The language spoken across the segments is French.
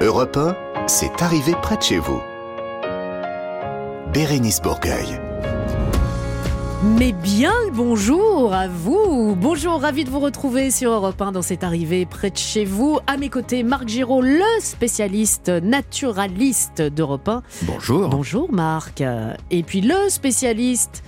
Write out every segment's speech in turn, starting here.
Europe 1, c'est arrivé près de chez vous. Bérénice Bourgueil. Mais bien le bonjour à vous. Bonjour, ravi de vous retrouver sur Europe 1 dans cette arrivée près de chez vous. À mes côtés, Marc Giraud, le spécialiste naturaliste d'Europe 1. Bonjour. Bonjour Marc. Et puis le spécialiste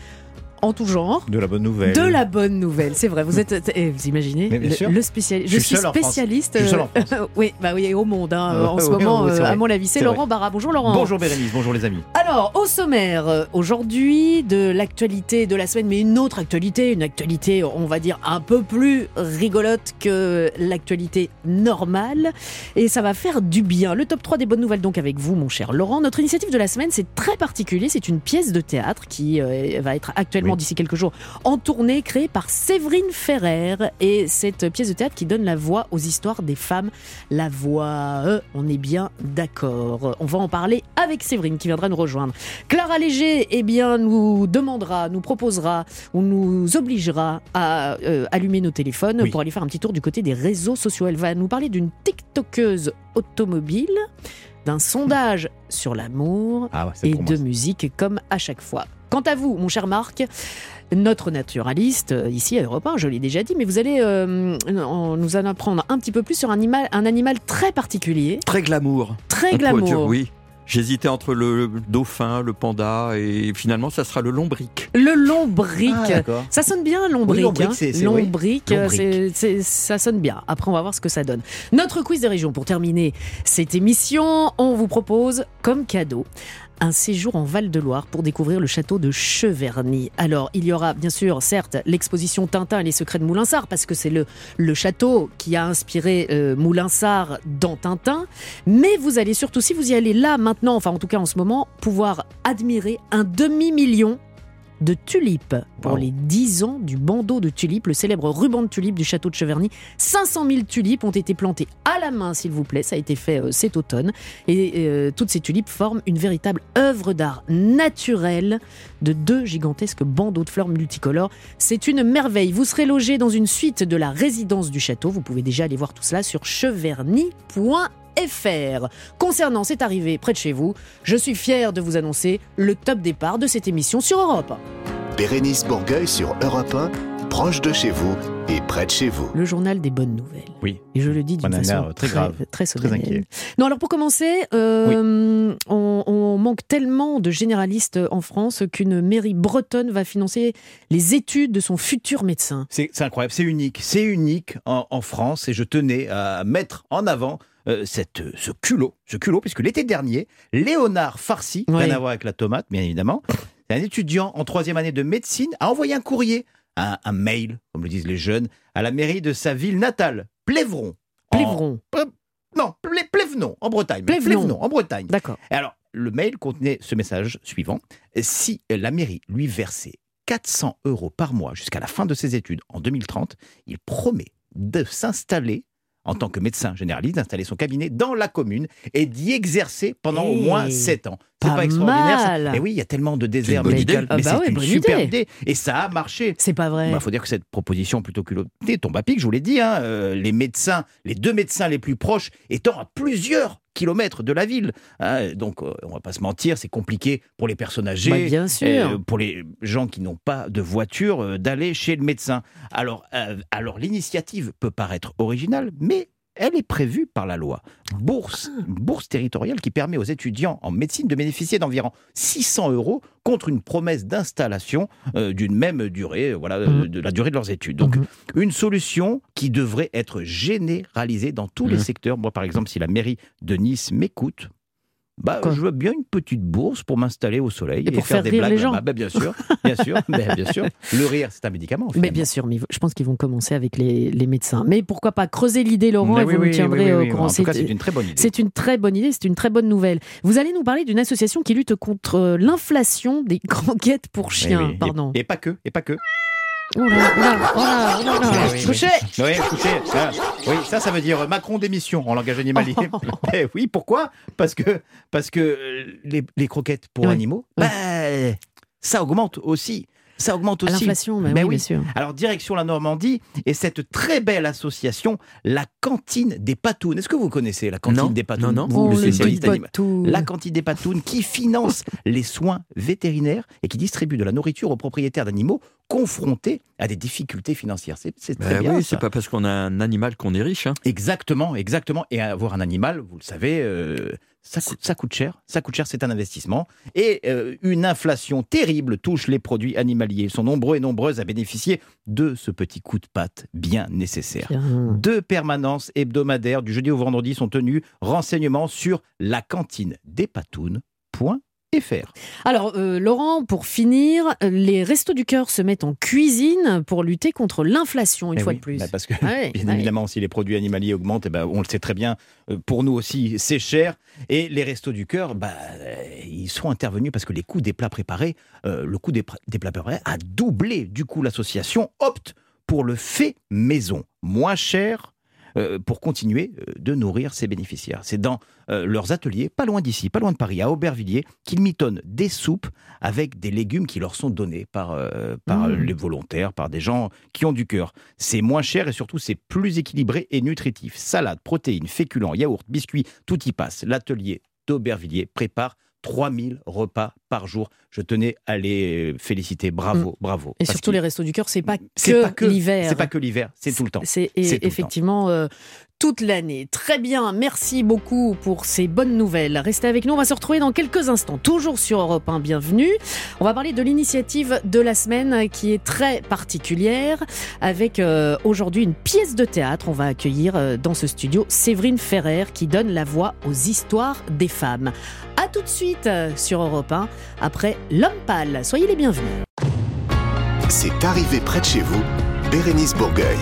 en tout genre. De la bonne nouvelle. De la bonne nouvelle, c'est vrai. Vous êtes, eh, vous imaginez, le, sûr. le spécialiste. Je Je, suis spécialiste. Euh, oui, bah oui, au monde hein, Euh, en ce moment. euh, à mon avis, c'est Laurent. Barra. Bonjour Laurent. Bonjour Bérénice, bonjour les amis. Alors, au sommaire, euh, aujourd'hui, de l'actualité de la semaine, mais une autre actualité, une actualité, on va dire, un peu plus rigolote que l'actualité normale. Et ça va faire du bien. Le top 3 des bonnes nouvelles, donc, avec vous, mon cher Laurent. Notre initiative de la semaine, c'est très particulier. C'est une pièce de théâtre qui euh, va être actuellement, Oui. d'ici quelques jours, en tournée, créée par Séverine Ferrer. Et cette pièce de théâtre qui donne la voix aux histoires des femmes. La voix, euh, on est bien d'accord. On va en parler avec Séverine qui viendra nous rejoindre. Clara Léger, eh bien, nous demandera, nous proposera ou nous obligera à euh, allumer nos téléphones Oui. pour aller faire un petit tour du côté des réseaux sociaux. Elle va nous parler d'une TikTokeuse automobile, d'un sondage sur l'amour Ah ouais, et de moi. musique comme à chaque fois. Quant à vous, mon cher Marc, notre naturaliste, euh, ici à Europe 1, je l'ai déjà dit, mais vous allez euh, nous en apprendre un petit peu plus sur un animal, un animal très particulier, Très glamour. très On dire glamour. oui. J'hésitais entre le dauphin, le panda et finalement ça sera le lombric. Le lombric. Ah. Ça sonne bien, lombric. Oui, lombric, hein. c'est- c'est- oui. Lombric, Lombric. c'est- c'est- ça sonne bien. Après, on va voir ce que ça donne. Notre quiz des régions, pour terminer cette émission, on vous propose comme cadeau un séjour en Val-de-Loire pour découvrir le château de Cheverny. Alors, il y aura bien sûr, certes, l'exposition Tintin et les secrets de Moulinsart, parce que c'est le, château qui a inspiré euh, Moulinsart dans Tintin, mais vous allez surtout, si vous y allez là, maintenant, enfin en tout cas en ce moment, pouvoir admirer un demi-million de tulipes pour Wow. les 10 ans du bandeau de tulipes, le célèbre ruban de tulipes du château de Cheverny. 500 000 tulipes ont été plantées à la main, s'il vous plaît. Ça a été fait euh, cet automne. Et euh, toutes ces tulipes forment une véritable œuvre d'art naturelle de deux gigantesques bandeaux de fleurs multicolores. C'est une merveille. Vous serez logé dans une suite de la résidence du château. Vous pouvez déjà aller voir tout cela sur cheverny.fr. Concernant cette arrivée près de chez vous, je suis fier de vous annoncer le top départ de cette émission sur Europe. Bérénice Bourgueil sur Europe 1, proche de chez vous et près de chez vous. Le journal des bonnes nouvelles. Oui. Et je le dis d'une façon très grave, très Très solennelle. inquiet. Non, alors pour commencer, euh, on, on manque tellement de généralistes en France qu'une mairie bretonne va financer les études de son futur médecin. C'est c'est incroyable, c'est unique. C'est unique en, en France et je tenais à mettre en avant euh, cette, ce culot, ce culot, puisque l'été dernier, Léonard Farcy, Oui. rien à voir avec la tomate, bien évidemment, un étudiant en troisième année de médecine, a envoyé un courrier, un, un mail, comme le disent les jeunes, à la mairie de sa ville natale, Plévron. En- Plévron. Non, Plé- Plévenon, en Bretagne. Plévenon. Plévenon, en Bretagne. D'accord. Et alors, le mail contenait ce message suivant. Si la mairie lui versait 400 euros par mois jusqu'à la fin de ses études en 2030, il promet de s'installer en tant que médecin généraliste, d'installer son cabinet dans la commune et d'y exercer pendant au moins 7 ans. C'est pas pas, extraordinaire mal. Mais oui, il y a tellement de désert bonne médical, idée. Ah mais bah c'est ouais, une bonne super idée. idée. Et ça a marché. C'est pas vrai. Il faut dire que cette proposition plutôt culottée tombe à pic, je vous l'ai dit, hein, euh, les médecins, les deux médecins les plus proches étant à plusieurs kilomètres de la ville. hein. donc, euh, on va pas se mentir, c'est compliqué pour les personnes âgées, Bah, bien sûr. euh, pour les gens qui n'ont pas de voiture, euh, d'aller chez le médecin. Alors, alors l'initiative peut paraître originale, mais elle est prévue par la loi. Bourse, Ah. bourse territoriale qui permet aux étudiants en médecine de bénéficier d'environ 600 euros contre une promesse d'installation euh, d'une même durée, euh, voilà, euh, Mhm. de la durée de leurs études. Donc, Mhm. une solution qui devrait être généralisée dans tous les Mhm. secteurs. Moi, par exemple, si la mairie de Nice m'écoute, bah, Quoi je veux bien une petite bourse pour m'installer au soleil Et pour faire, faire des rire blagues. les gens. Bah, bah, bien sûr, bien sûr, bah, bien sûr. Le rire, c'est un médicament. Mais finalement. bien sûr, mais je pense qu'ils vont commencer avec les, les médecins. Mais pourquoi pas creuser l'idée, Laurent, Mais et oui, vous oui, nous tiendrez oui, au courant. En tout cas, C'est- une très bonne idée. C'est une très bonne idée, c'est une très bonne nouvelle. Vous allez nous parler d'une association qui lutte contre euh, l'inflation des croquettes pour chiens. Et- Pardon. Et, pas que, et pas que. Oh oh oh oh là là. Oui, Oui, écoutez, ah, oui, ça, ça veut dire Macron démission en langage animalier. Eh oui, pourquoi? Parce que, parce que euh, les, les croquettes pour Oui. animaux, bah, ça augmente aussi ça augmente aussi. l'inflation, bah Ben oui, oui. bien sûr. Alors, direction la Normandie et cette très belle association, la cantine des Patounes. Est-ce que vous connaissez la cantine Non, des Patounes? Non, non. Vous, Oh, le spécialiste. La cantine des Patounes qui finance les soins vétérinaires et qui distribue de la nourriture aux propriétaires d'animaux confrontés à des difficultés financières. C'est c'est très Ben bien. oui, ça. c'est pas parce qu'on a un animal qu'on est riche. hein. Exactement, exactement. Et avoir un animal, vous le savez, euh, ça, coûte, ça coûte cher. Ça coûte cher, c'est un investissement. Et euh, une inflation terrible touche les produits animaliers. Ils sont nombreux et nombreuses à bénéficier de ce petit coup de patte bien nécessaire. Bien. Deux permanences hebdomadaires du jeudi au vendredi sont tenues. Renseignements sur la cantine des patounes.fr. Alors, euh, Laurent, pour finir, les Restos du Cœur se mettent en cuisine pour lutter contre l'inflation, une Eh fois oui, de plus. bah parce que, Ah ouais, bien ouais. évidemment, si les produits animaliers augmentent, eh ben, on le sait très bien, euh, pour nous aussi, c'est cher. Et les restos du cœur, bah, euh, ils sont intervenus parce que les coûts des plats préparés, euh, le coût des, des plats préparés a doublé. Du coup, l'association opte pour le fait maison, moins cher. pour continuer de nourrir ses bénéficiaires. C'est dans leurs ateliers, pas loin d'ici, pas loin de Paris, à Aubervilliers, qu'ils mitonnent des soupes avec des légumes qui leur sont donnés par, euh, par Mmh. les volontaires, par des gens qui ont du cœur. C'est moins cher et surtout c'est plus équilibré et nutritif. Salade, protéines, féculents, yaourts, biscuits, tout y passe. L'atelier d'Aubervilliers prépare 3000 repas par jour. Je tenais à les féliciter. Bravo, bravo. Mmh. Et Parce surtout, les Restos du Cœur, c'est pas que, pas que l'hiver. C'est pas que l'hiver, c'est tout le temps. C'est et- temps. effectivement euh, toute l'année. Très bien, merci beaucoup pour ces bonnes nouvelles. Restez avec nous, on va se retrouver dans quelques instants, toujours sur Europe 1, bienvenue. On va parler de l'initiative de la semaine qui est très particulière, avec euh, aujourd'hui une pièce de théâtre. On va accueillir euh, dans ce studio Séverine Ferrer qui donne la voix aux histoires des femmes. A tout de suite euh, sur Europe 1, après L'Homme Pâle. Soyez les bienvenus. C'est arrivé près de chez vous, Bérénice Bourgueil.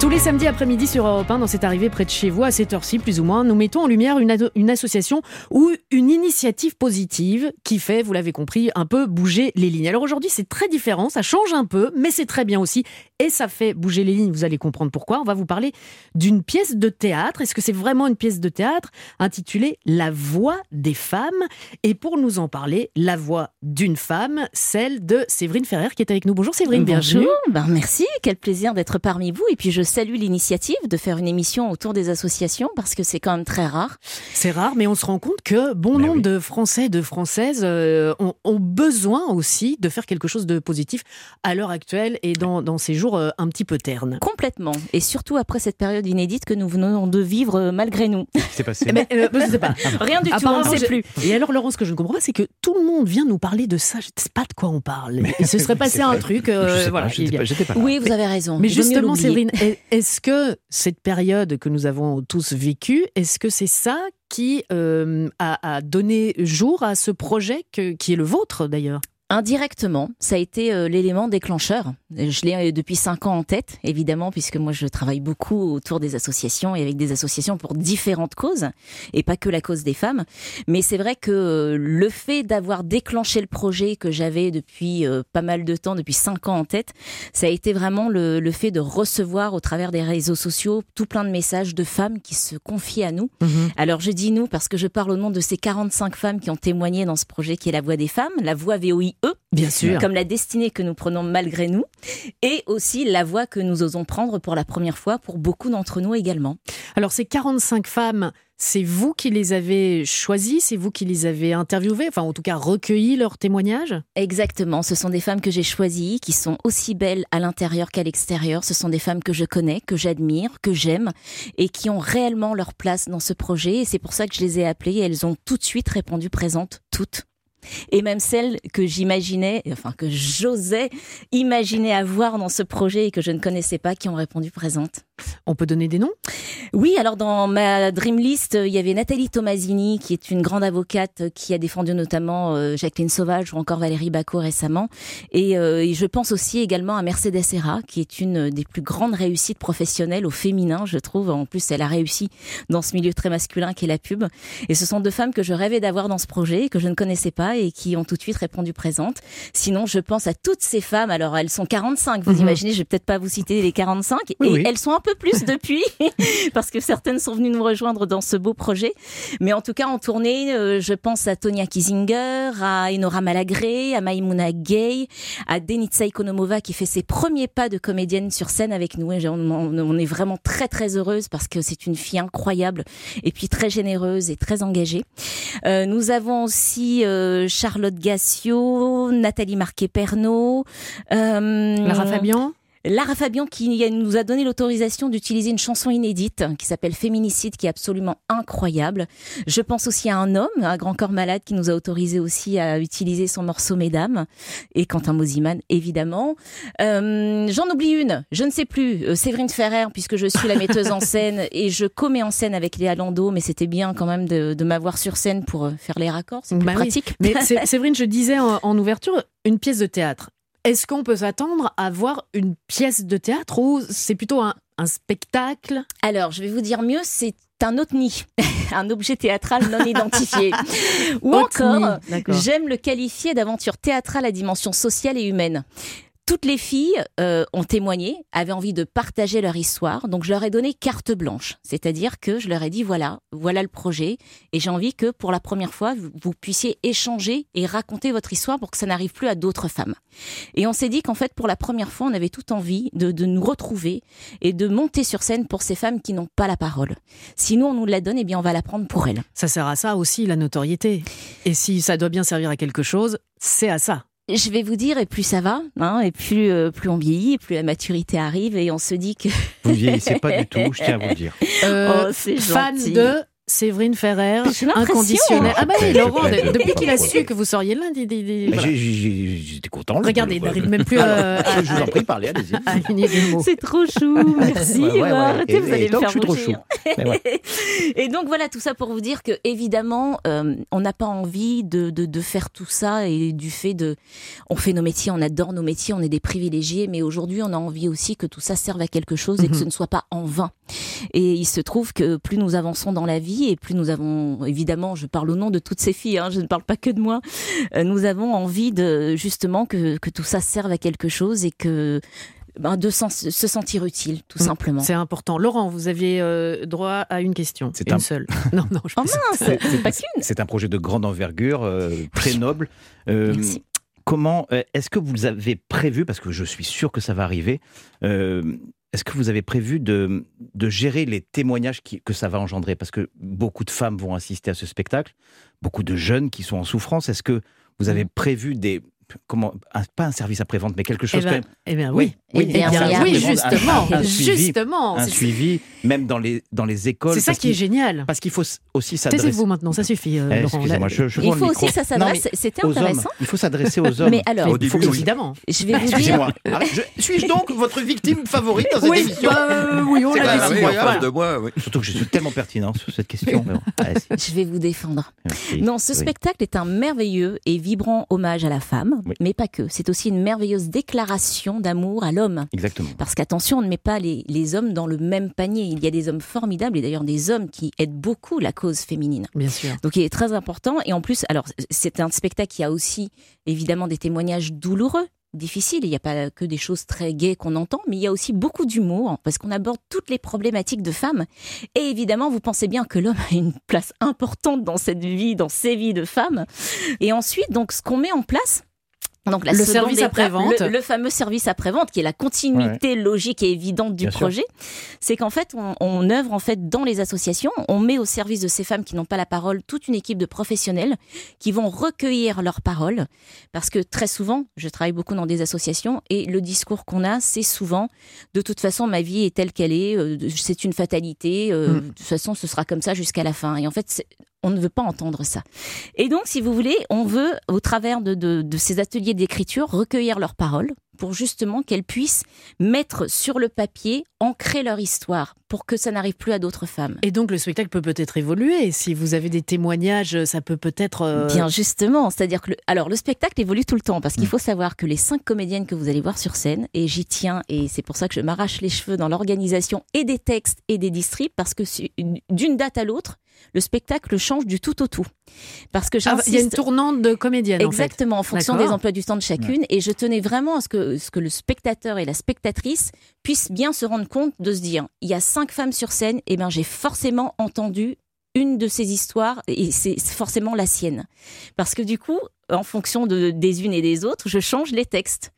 Tous les samedis après-midi sur Europe 1, dans cette arrivée près de chez vous, à cette heure-ci plus ou moins, nous mettons en lumière une, association ou une initiative positive qui fait, vous l'avez compris, un peu bouger les lignes. Alors aujourd'hui, c'est très différent, ça change un peu, mais c'est très bien aussi et ça fait bouger les lignes, vous allez comprendre pourquoi. On va vous parler d'une pièce de théâtre. Est-ce que c'est vraiment une pièce de théâtre intitulée La voix des femmes? Et pour nous en parler, la voix d'une femme, celle de Séverine Ferrer qui est avec nous. Bonjour Séverine, bienvenue. Bonjour, ben merci, quel plaisir d'être parmi vous. Et puis je salue l'initiative de faire une émission autour des associations parce que c'est quand même très rare. C'est rare, mais on se rend compte que bon nombre oui. de Français, de Françaises euh, ont, ont besoin aussi de faire quelque chose de positif à l'heure actuelle et dans, dans ces jours euh, un petit peu ternes. Complètement. Et surtout après cette période inédite que nous venons de vivre euh, malgré nous. C'est passé. Eh ben, euh, je sais pas. Rien du tout, on ne sait plus. Et alors, Laurent, ce que je ne comprends pas, c'est que tout le monde vient nous parler de ça. Je ne sais pas de quoi on parle. Il se serait passé un vrai. truc. euh, Je sais pas, voilà, pas, j'étais pas là. Oui, vous avez raison. Mais justement, l'oublier. Est-ce que cette période que nous avons tous vécue, est-ce que c'est ça qui euh, a, donné jour à ce projet qui est le vôtre d'ailleurs? Indirectement, ça a été euh, l'élément déclencheur. Je l'ai euh, depuis cinq ans en tête, évidemment, puisque moi je travaille beaucoup autour des associations et avec des associations pour différentes causes, et pas que la cause des femmes. Mais c'est vrai que euh, le fait d'avoir déclenché le projet que j'avais depuis euh, pas mal de temps, depuis cinq ans en tête, ça a été vraiment le, le fait de recevoir au travers des réseaux sociaux tout plein de messages de femmes qui se confient à nous alors je dis nous parce que je parle au nom de ces 45 femmes qui ont témoigné dans ce projet qui est la voix des femmes, la voix VOIE, Bien sûr. comme la destinée que nous prenons malgré nous, et aussi la voix que nous osons prendre pour la première fois pour beaucoup d'entre nous également. Alors ces 45 femmes, c'est vous qui les avez choisies, c'est vous qui les avez interviewées, enfin en tout cas recueilli leurs témoignages? Exactement, ce sont des femmes que j'ai choisies, qui sont aussi belles à l'intérieur qu'à l'extérieur. Ce sont des femmes que je connais, que j'admire, que j'aime, et qui ont réellement leur place dans ce projet. Et c'est pour ça que je les ai appelées. Et elles ont tout de suite répondu présentes, toutes. Et même celles que j'imaginais, enfin que j'osais imaginer avoir dans ce projet et que je ne connaissais pas, qui ont répondu présentes. On peut donner des noms? Oui, alors dans ma dream list, il y avait Nathalie Tomasini, qui est une grande avocate euh, qui a défendu notamment euh, Jacqueline Sauvage ou encore Valérie Bacot récemment. Et, euh, et je pense aussi également à Mercedes Serra, qui est une des plus grandes réussites professionnelles au féminin, je trouve. En plus, elle a réussi dans ce milieu très masculin qu'est la pub. Et ce sont deux femmes que je rêvais d'avoir dans ce projet, que je ne connaissais pas et qui ont tout de suite répondu présentes. Sinon, je pense à toutes ces femmes. Alors, elles sont 45, vous Mhm. imaginez, je vais peut-être pas vous citer les 45. Oui, et oui. elles sont un peu plus depuis. parce que certaines sont venues nous rejoindre dans ce beau projet. Mais en tout cas, en tournée, euh, je pense à Tonia Kisinger, à Enora Malagré, à Maimouna Gay, à Denitsa Ikonomova qui fait ses premiers pas de comédienne sur scène avec nous. Et on, on- on est vraiment très très heureuse parce que c'est une fille incroyable et puis très généreuse et très engagée. Euh, nous avons aussi euh, Charlotte Gassio, Nathalie Marquet-Pernot, euh, Lara Fabian Lara Fabian qui nous a donné l'autorisation d'utiliser une chanson inédite qui s'appelle Féminicide qui est absolument incroyable. Je pense aussi à un homme, un grand corps malade qui nous a autorisé aussi à utiliser son morceau Mesdames et Quentin Mosiman évidemment. Euh, J'en oublie une, je ne sais plus, euh, Séverine Ferrer puisque je suis la metteuse en scène et je commets en scène avec Léa Landau mais c'était bien quand même de, de m'avoir sur scène pour euh, faire les raccords, c'est plus Bah oui. pratique. Mais Séverine, je disais en, en ouverture, une pièce de théâtre. Est-ce qu'on peut s'attendre à voir une pièce de théâtre ou c'est plutôt un, un spectacle? Alors, je vais vous dire mieux, c'est un OTNI, un objet théâtral non identifié. Ou encore, j'aime le qualifier d'aventure théâtrale à dimension sociale et humaine. Toutes les filles euh, ont témoigné, avaient envie de partager leur histoire, donc je leur ai donné carte blanche. C'est-à-dire que je leur ai dit voilà, voilà le projet, et j'ai envie que pour la première fois, vous, puissiez échanger et raconter votre histoire pour que ça n'arrive plus à d'autres femmes. Et on s'est dit qu'en fait, pour la première fois, on avait tout envie de, de nous retrouver et de monter sur scène pour ces femmes qui n'ont pas la parole. Si nous, on nous la donne, eh bien, on va la prendre pour elles. Ça sert à ça aussi, la notoriété. Et si ça doit bien servir à quelque chose, c'est à ça. Je vais vous dire, et plus ça va, hein, et plus, euh, plus on vieillit, et plus la maturité arrive, et on se dit que Vous ne vieillissez pas du tout, je tiens à vous le dire. Euh, Oh, c'est fan gentil. de Séverine Ferrer, J'ai l'impression. inconditionnel. Ah bah oui, Laurent, depuis qu'il a su que vous seriez il- Mais voilà. J'étais content. Regardez, il n'arrive même plus à, Alors, je vous en prie, parlez, allez-y. c'est trop chou, merci. Ouais, ouais, ouais. Arrêtez, Et- vous et allez me faire je suis trop ouais. Et donc voilà, tout ça pour vous dire que évidemment, euh, on n'a pas envie de, de, de faire tout ça et du fait de, on fait nos métiers, on adore nos métiers, on est des privilégiés, mais aujourd'hui, on a envie aussi que tout ça serve à quelque chose et que Mhm. ce ne soit pas en vain. Et il se trouve que plus nous avançons dans la vie et plus nous avons, évidemment, je parle au nom de toutes ces filles, hein, je ne parle pas que de moi, euh, nous avons envie de justement que, que tout ça serve à quelque chose et que ben, de sens- se sentir utile, tout Mm, simplement. C'est important. Laurent, vous aviez euh, droit à une question. C'est une un- seule. Non, non, je Oh c'est pas qu'une. C'est un projet de grande envergure, euh, très noble. Euh, Merci. comment est-ce que vous avez prévu, parce que je suis sûr que ça va arriver, euh, est-ce que vous avez prévu de, de gérer les témoignages qui- que ça va engendrer? Parce que beaucoup de femmes vont assister à ce spectacle, beaucoup de jeunes qui sont en souffrance. Est-ce que vous avez prévu des comment un- pas un service après-vente, mais quelque Eh chose quand ben, même eh bien, oui. Eh bien, Eh bien, oui, justement, un- un suivi, justement. un C'est- suivi, même dans les dans les écoles. C'est ça qui est génial. Parce qu'il faut aussi s'adresser. Taisez-vous maintenant, ça suffit, euh, Eh, Laurent. Excusez-moi, Là- je, je Il faut aussi que ça s'adresse, c'était intéressant. hommes. Il faut s'adresser aux hommes. Mais alors, Au Il faut- début, oui. évidemment. je vais vous dire, Suis-je donc votre victime favorite dans cette Oui, émission bah, euh, oui, on C'est l'a décidé. oui, en incroyable. face de moi, oui. Surtout que je suis tellement pertinent sur cette question. je vais vous défendre. Non, ce Oui. spectacle est un merveilleux et vibrant hommage à la femme, Oui. mais pas que. C'est aussi une merveilleuse déclaration d'amour à l'homme. Exactement. Parce qu'attention, on ne met pas les, les hommes dans le même panier. Il y a des hommes formidables et d'ailleurs des hommes qui aident beaucoup la cause féminine. Bien sûr. Donc il est très important. Et en plus, alors c'est un spectacle qui a aussi évidemment des témoignages douloureux, difficiles. Il n'y a pas que des choses très gaies qu'on entend, mais il y a aussi beaucoup d'humour parce qu'on aborde toutes les problématiques de femmes. Et évidemment, vous pensez bien que l'homme a une place importante dans cette vie, dans ces vies de femmes. Et ensuite, donc ce qu'on met en place. Donc la Le service après-vente. le, le fameux service après-vente, qui est la continuité logique et évidente du Bien projet, c'est qu'en fait, on, on œuvre en fait dans les associations, on met au service de ces femmes qui n'ont pas la parole toute une équipe de professionnels qui vont recueillir leurs paroles, parce que très souvent, je travaille beaucoup dans des associations et le discours qu'on a, c'est souvent de toute façon ma vie est telle qu'elle est, euh, c'est une fatalité, euh, Mm. de toute façon ce sera comme ça jusqu'à la fin. Et en fait, on ne veut pas entendre ça. Et donc, si vous voulez, on veut, au travers de, de, de ces ateliers d'écriture, recueillir leurs paroles pour justement qu'elles puissent mettre sur le papier, ancrer leur histoire, pour que ça n'arrive plus à d'autres femmes. Et donc le spectacle peut peut-être évoluer. Si vous avez des témoignages, ça peut peut-être. euh, Bien justement, c'est-à-dire que le, alors le spectacle évolue tout le temps parce qu'il Mm. faut savoir que les cinq comédiennes que vous allez voir sur scène et j'y tiens et c'est pour ça que je m'arrache les cheveux dans l'organisation et des textes et des distribs parce que d'une date à l'autre, le spectacle change du tout au tout. Parce que Ah, Il y a une j'insiste tournante de comédienne en fait. Exactement, en fonction des emplois du temps de chacune. Et je tenais vraiment à ce que, ce que le spectateur et la spectatrice puissent bien se rendre compte de se dire, il y a cinq femmes sur scène, et ben j'ai forcément entendu une de ces histoires et c'est forcément la sienne. Parce que du coup, en fonction de, des unes et des autres, je change les textes.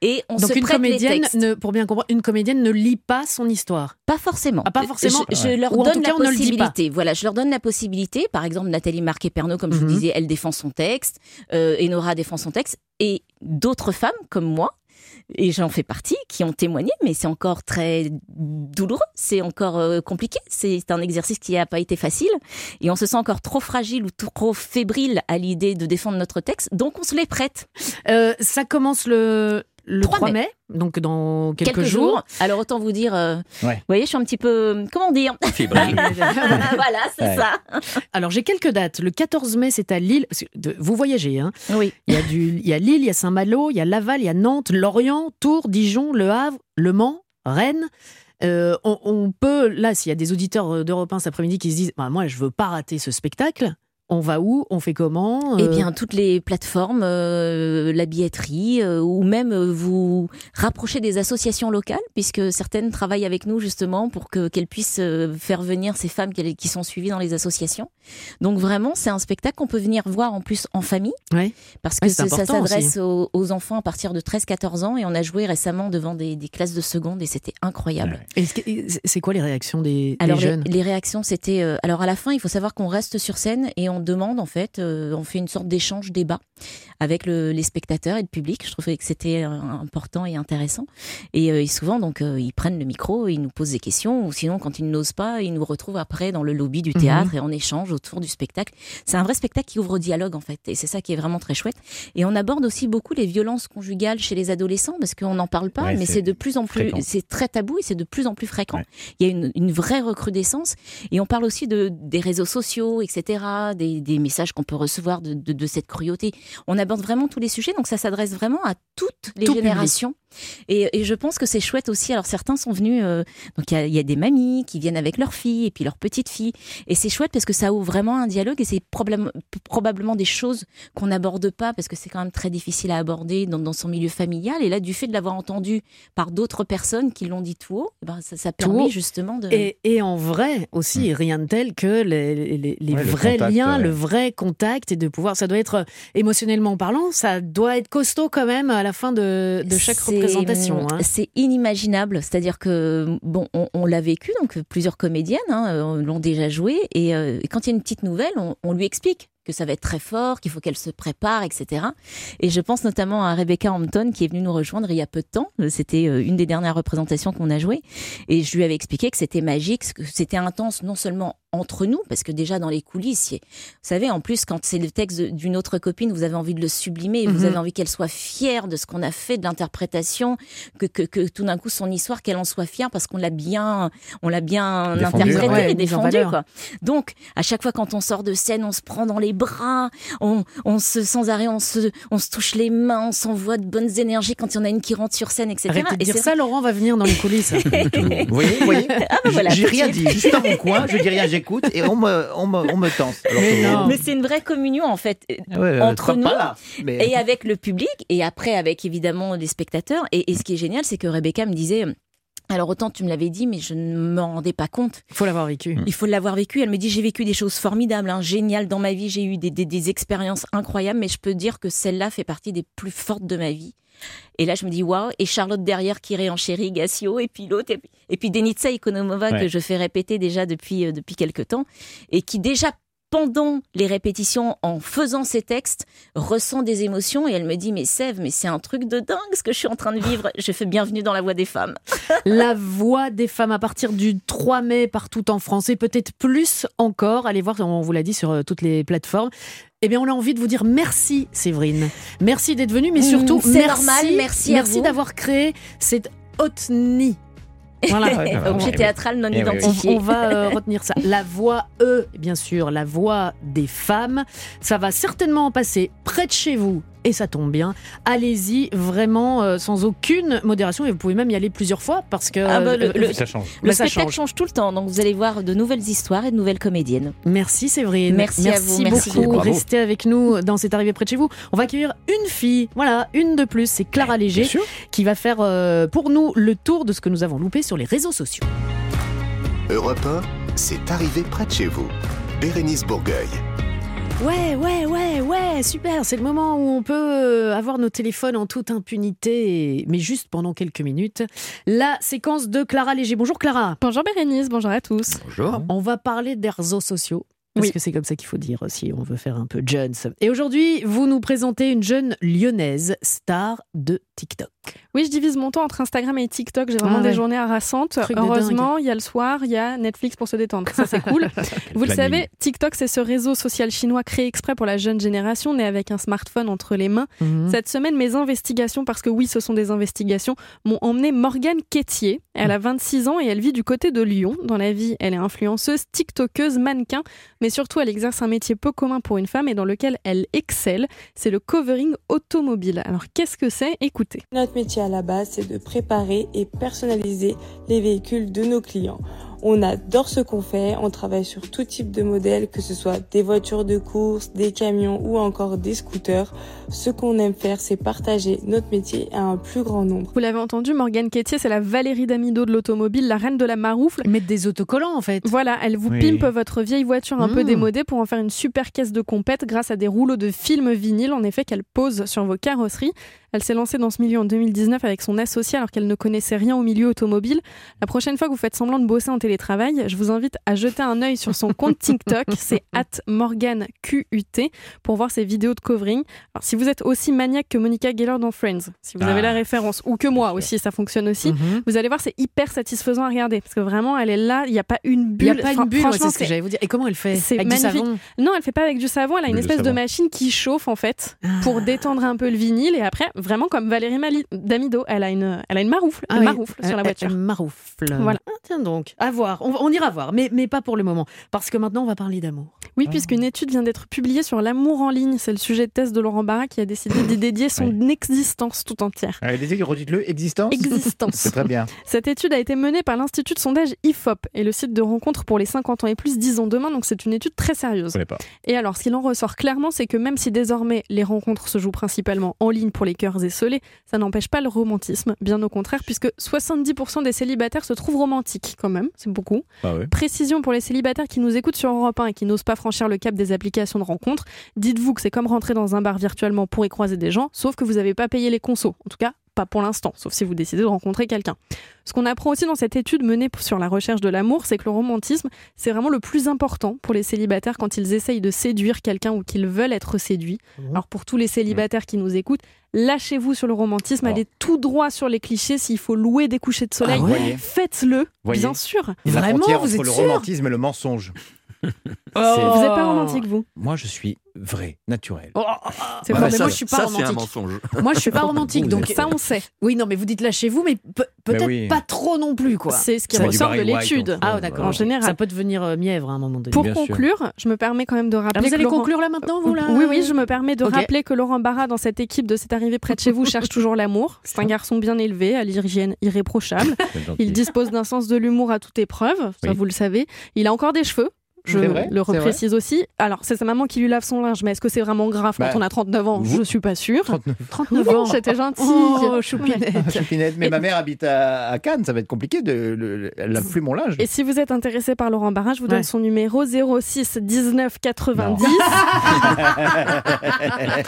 Et on Donc se une prête les comédienne, textes. ne, pour bien comprendre, une comédienne ne lit pas son histoire. Pas forcément. Ah, pas forcément. Je, je Ouais. leur Ou donne cas, la possibilité. Voilà, je leur donne la possibilité. Par exemple, Nathalie Marquet-Pernot, comme je Mhm. vous disais, elle défend son texte. Euh, Enora défend son texte. Et d'autres femmes, comme moi, et j'en fais partie, qui ont témoigné, mais c'est encore très douloureux, c'est encore euh, compliqué, c'est un exercice qui n'a pas été facile, et on se sent encore trop fragile ou trop fébrile à l'idée de défendre notre texte, donc on se les prête. Euh, ça commence le, le 3 3 mai. mai. donc dans quelques, jours. Alors autant vous dire, euh, Ouais. vous voyez, je suis un petit peu, comment dire Fébrile. Voilà, c'est Ouais. ça. Alors j'ai quelques dates. Le 14 mai, c'est à Lille. Vous voyagez, hein Oui. Il y a du, il y a Lille, il y a Saint-Malo, il y a Laval, il y a Nantes, Lorient, Tours, Dijon, Le Havre, Le Mans, Rennes. Euh, on, on peut, là, s'il y a des auditeurs d'Europe 1 cet après-midi qui se disent, Bah, moi, je veux pas rater ce spectacle. On va où On fait comment Eh Euh, bien, toutes les plateformes, euh, la billetterie, euh, ou même euh, vous rapprocher des associations locales, puisque certaines travaillent avec nous justement pour que qu'elles puissent euh, faire venir ces femmes qui, sont suivies dans les associations. Donc vraiment, c'est un spectacle qu'on peut venir voir en plus en famille, Ouais. parce que Ouais, ça s'adresse aux, aux enfants à partir de 13-14 ans, et on a joué récemment devant des, des classes de seconde, et c'était incroyable. Et c'est quoi les réactions des, des Alors les, jeunes? les réactions, c'était. euh, alors à la fin, il faut savoir qu'on reste sur scène et on demande en fait, euh, on fait une sorte d'échange débat avec le- les spectateurs et le public. Je trouvais que c'était euh, important et intéressant. Et, euh, et souvent, donc, euh, ils prennent le micro, ils nous posent des questions, ou sinon, quand ils n'osent pas, ils nous retrouvent après dans le lobby du théâtre et on échange autour du spectacle. C'est un vrai spectacle qui ouvre au dialogue en fait, et c'est ça qui est vraiment très chouette. Et on aborde aussi beaucoup les violences conjugales chez les adolescents parce qu'on n'en parle pas, Ouais, mais c'est de plus en plus, c'est très tabou et c'est de plus en plus fréquent. Ouais. Il y a une, une vraie recrudescence et on parle aussi de, des réseaux sociaux, etc., des, des messages qu'on peut recevoir de, de, de cette cruauté. On aborde vraiment tous les sujets, donc ça s'adresse vraiment à toutes les Tout générations. Et, et je pense que c'est chouette aussi. Alors certains sont venus, euh, donc il y a, il y a des mamies qui viennent avec leurs filles et puis leurs petites filles. Et c'est chouette parce que ça ouvre vraiment un dialogue et c'est probablement des choses qu'on n'aborde pas parce que c'est quand même très difficile à aborder dans, dans son milieu familial. Et là, du fait de l'avoir entendu par d'autres personnes qui l'ont dit tout haut, eh ben, ça, ça permet haut. justement de... Et, et en vrai aussi, rien de tel que les, les- les Ouais, le vrais contact, liens, ouais. le vrai contact et de pouvoir. Ça doit être euh, émotionnellement parlant, ça doit être costaud quand même à la fin de, de chaque représentation. hein. C'est inimaginable. C'est-à-dire que, bon, on, on l'a vécu, donc plusieurs comédiennes hein, euh, l'ont déjà joué. Et euh, quand il y a une petite nouvelle, on, on lui explique que ça va être très fort, qu'il faut qu'elle se prépare, etc. Et je pense notamment à Rebecca Hampton qui est venue nous rejoindre il y a peu de temps. C'était euh, une des dernières représentations qu'on a jouées. Et je lui avais expliqué que c'était magique, que c'était intense non seulement entre nous, parce que déjà dans les coulisses, vous savez, en plus, quand c'est le texte de- d'une autre copine, vous avez envie de le sublimer, vous Mhm. avez envie qu'elle soit fière de ce qu'on a fait, de l'interprétation, que, que, que tout d'un coup son histoire, qu'elle en soit fière parce qu'on l'a bien, on l'a bien Défendu, interprété ouais, et mise en défendu. valeur. Quoi. Donc, à chaque fois quand on sort de scène, on se prend dans les bras, on, on se sans arrêt, on se, on se touche les mains, on s'envoie de bonnes énergies quand il y en a une qui rentre sur scène, etc. Arrêtez de Et dire c'est ça, Laurent va venir dans les coulisses. Vous voyez, vous voyez Ah, bah voilà, J'ai de rien dit, juste dans mon coin, je dis rien, et on me, on me, on me tense. Alors Mais que- non. Mais c'est une vraie communion en fait. Ouais, ouais, entre nous, pas là, mais- et avec le public et après avec évidemment les spectateurs. Et, et ce qui est génial, c'est que Rebecca me disait. Alors autant tu me l'avais dit, mais je ne m'en rendais pas compte. Il faut l'avoir vécu. Il faut l'avoir vécu. Elle me dit j'ai vécu des choses formidables, hein, géniales dans ma vie. J'ai eu des, des, des expériences incroyables, mais je peux dire que celle-là fait partie des plus fortes de ma vie. Et là, je me dis waouh. Et Charlotte derrière qui réenchérit Gassio et puis l'autre et puis, puis Denitsa Ikonomova Ouais. que je fais répéter déjà depuis euh, depuis quelque temps et qui déjà pendant les répétitions, en faisant ces textes, ressent des émotions et elle me dit mais Sève, mais c'est un truc de dingue ce que je suis en train de vivre. Je fais bienvenue dans la voix des femmes. La voix des femmes à partir du 3 mai partout en France et peut-être plus encore. Allez voir, on vous l'a dit sur euh, toutes les plateformes. Eh bien, on a envie de vous dire merci, Séverine. Merci d'être venue, mais surtout, Mm, c'est merci, normal, merci vous. d'avoir créé cette Otni. Voilà. Objet ouais. théâtral non Eh oui, oui. On, identifié. on va euh, retenir ça. La voix E, bien sûr, la voix des femmes. Ça va certainement passer près de chez vous et ça tombe bien. Allez-y vraiment euh, sans aucune modération et vous pouvez même y aller plusieurs fois parce que Ah bah, le- euh, le- Ça change. Le Bah, ça spectacle change. change. tout le temps, donc vous allez voir de nouvelles histoires et de nouvelles comédiennes. Merci Séverine. Merci à vous, merci beaucoup. Bravo. Restez avec nous dans cette arrivée près de chez vous. On va accueillir une fille, voilà, une de plus. C'est Clara Léger qui va faire euh, pour nous le tour de ce que nous avons loupé sur les réseaux sociaux. Europe 1, c'est arrivé près de chez vous. Bérénice Bourgueil. Ouais, ouais, ouais, ouais, super. C'est le moment où on peut euh, avoir nos téléphones en toute impunité, mais juste pendant quelques minutes. La séquence de Clara Léger. Bonjour Clara. Bonjour Bérénice, bonjour à tous. Bonjour. On va parler des réseaux sociaux. Parce Oui. que c'est comme ça qu'il faut dire si on veut faire un peu Jones. Et aujourd'hui, vous nous présentez une jeune lyonnaise star de TikTok. Oui, je divise mon temps entre Instagram et TikTok. J'ai vraiment Ah ouais. des journées harassantes. Truc Heureusement, il y a le soir, il y a Netflix pour se détendre. Ça, c'est cool. Vous le savez, TikTok, c'est ce réseau social chinois créé exprès pour la jeune génération, né avec un smartphone entre les mains. Mhm. Cette semaine, mes investigations, parce que oui, ce sont des investigations, m'ont emmené Morgane Quétier. Elle a 26 ans et elle vit du côté de Lyon. Dans la vie, elle est influenceuse, TikTokeuse, mannequin, mais surtout, elle exerce un métier peu commun pour une femme et dans lequel elle excelle. C'est le covering automobile. Alors, qu'est-ce que c'est? Écoutez. Notre métier à la base, c'est de préparer et personnaliser les véhicules de nos clients. On adore ce qu'on fait, on travaille sur tout type de modèles, que ce soit des voitures de course, des camions ou encore des scooters. Ce qu'on aime faire, c'est partager notre métier à un plus grand nombre. Vous l'avez entendu, Morgane Quétier, c'est la Valérie Damido de l'automobile, la reine de la maroufle. Mettre des autocollants en fait. Voilà, elle vous Oui. pimpe votre vieille voiture un peu Mmh. démodée pour en faire une super caisse de compète grâce à des rouleaux de film vinyle, en effet, qu'elle pose sur vos carrosseries. Elle s'est lancée dans ce milieu en 2019 avec son associé alors qu'elle ne connaissait rien au milieu automobile. La prochaine fois que vous faites semblant de bosser en télétravail, je vous invite à jeter un œil sur son compte TikTok, c'est @morganqut pour voir ses vidéos de covering. Alors si vous êtes aussi maniaque que Monica Geller dans Friends, si vous Ah. avez la référence ou que moi aussi, ça fonctionne aussi. Mhm. Vous allez voir, c'est hyper satisfaisant à regarder parce que vraiment, elle est là. Il n'y a pas une Il n'y bulle. a pas une bulle, c'est ce que j'allais vous dire. Et comment elle fait c'est magnifique. savon Non, elle fait pas avec du savon. Elle a une Bulle espèce de machine qui chauffe en fait pour Ah. détendre un peu le vinyle. Et après, vraiment comme Valérie Mali- Damido, elle a une, elle a une maroufle, Ah une oui. maroufle sur la Elle- voiture. elle maroufle. Voilà. Ah, tiens donc. À voir. On, on ira voir, mais, mais pas pour le moment. Parce que maintenant, on va parler d'amour. Oui, puisqu'une étude vient d'être publiée sur l'amour en ligne. C'est le sujet de thèse de Laurent Barra qui a décidé d'y dédier son existence tout entière. Allez, redites-le, existence. Existence. C'est très bien. Cette étude a été menée par l'Institut de sondage IFOP et le site de rencontre pour les 50 ans et plus 10 ans demain, donc c'est une étude très sérieuse. Je connais pas. Et alors, ce qu'il en ressort clairement, c'est que même si désormais les rencontres se jouent principalement en ligne pour les cœurs esselés, ça n'empêche pas le romantisme, bien au contraire, puisque 70% des célibataires se trouvent romantiques quand même, c'est beaucoup. Ah ouais. Précision pour les célibataires qui nous écoutent sur Europe 1 et qui n'osent pas franchir le cap des applications de rencontres, dites-vous que c'est comme rentrer dans un bar virtuellement pour y croiser des gens, sauf que vous n'avez pas payé les consos. En tout cas, pas pour l'instant, sauf si vous décidez de rencontrer quelqu'un. Ce qu'on apprend aussi dans cette étude menée sur la recherche de l'amour, c'est que le romantisme, c'est vraiment le plus important pour les célibataires quand ils essayent de séduire quelqu'un ou qu'ils veulent être séduits. Alors pour tous les célibataires qui nous écoutent, lâchez-vous sur le romantisme, allez tout droit sur les clichés. S'il faut louer des couchers de soleil, Ah ouais faites-le, bien sûr. La Vraiment, frontière vous entre êtes le sûr romantisme et le mensonge. Vous n'êtes pas romantique, vous Moi, je suis vrai, naturel. Oh, C'est Ah pas bah mais ça, moi, je suis pas ça, c'est un romantique. mensonge. Moi, je suis pas romantique, donc Ça, on sait. oui, non, mais vous dites là chez vous, mais pe- peut-être oui. pas trop non plus, quoi. C'est ce qui C'est ressort de l'étude. Ah, d'accord. En général. Ça peut devenir euh, mièvre à un moment donné. Pour Bien sûr. conclure, je me permets quand même de Ah, rappeler vous que allez Laurent- conclure là maintenant, vous là Oui, oui, je me permets de rappeler que Laurent Barra, dans cette équipe de C'est arrivé près de chez vous, cherche toujours l'amour. C'est un garçon bien élevé, à l'hygiène irréprochable. C'est. Il dispose d'un sens de l'humour à toute épreuve, ça Oui. vous le savez. Il a encore des cheveux. Je vrai, le reprécise aussi. Alors, c'est sa maman qui lui lave son linge, mais est-ce que c'est vraiment grave Bah, quand on a 39 ans? vous- Je suis pas sûre. 39 39 Oui, ans. J'étais gentille. Oh, choupinette. Choupinette. Mais Et- ma mère habite à, à Cannes, ça va être compliqué. De, le- elle lave plus mon linge. Et si vous êtes intéressé par Laurent Barra, je vous donne Ouais. son numéro 06 19 90.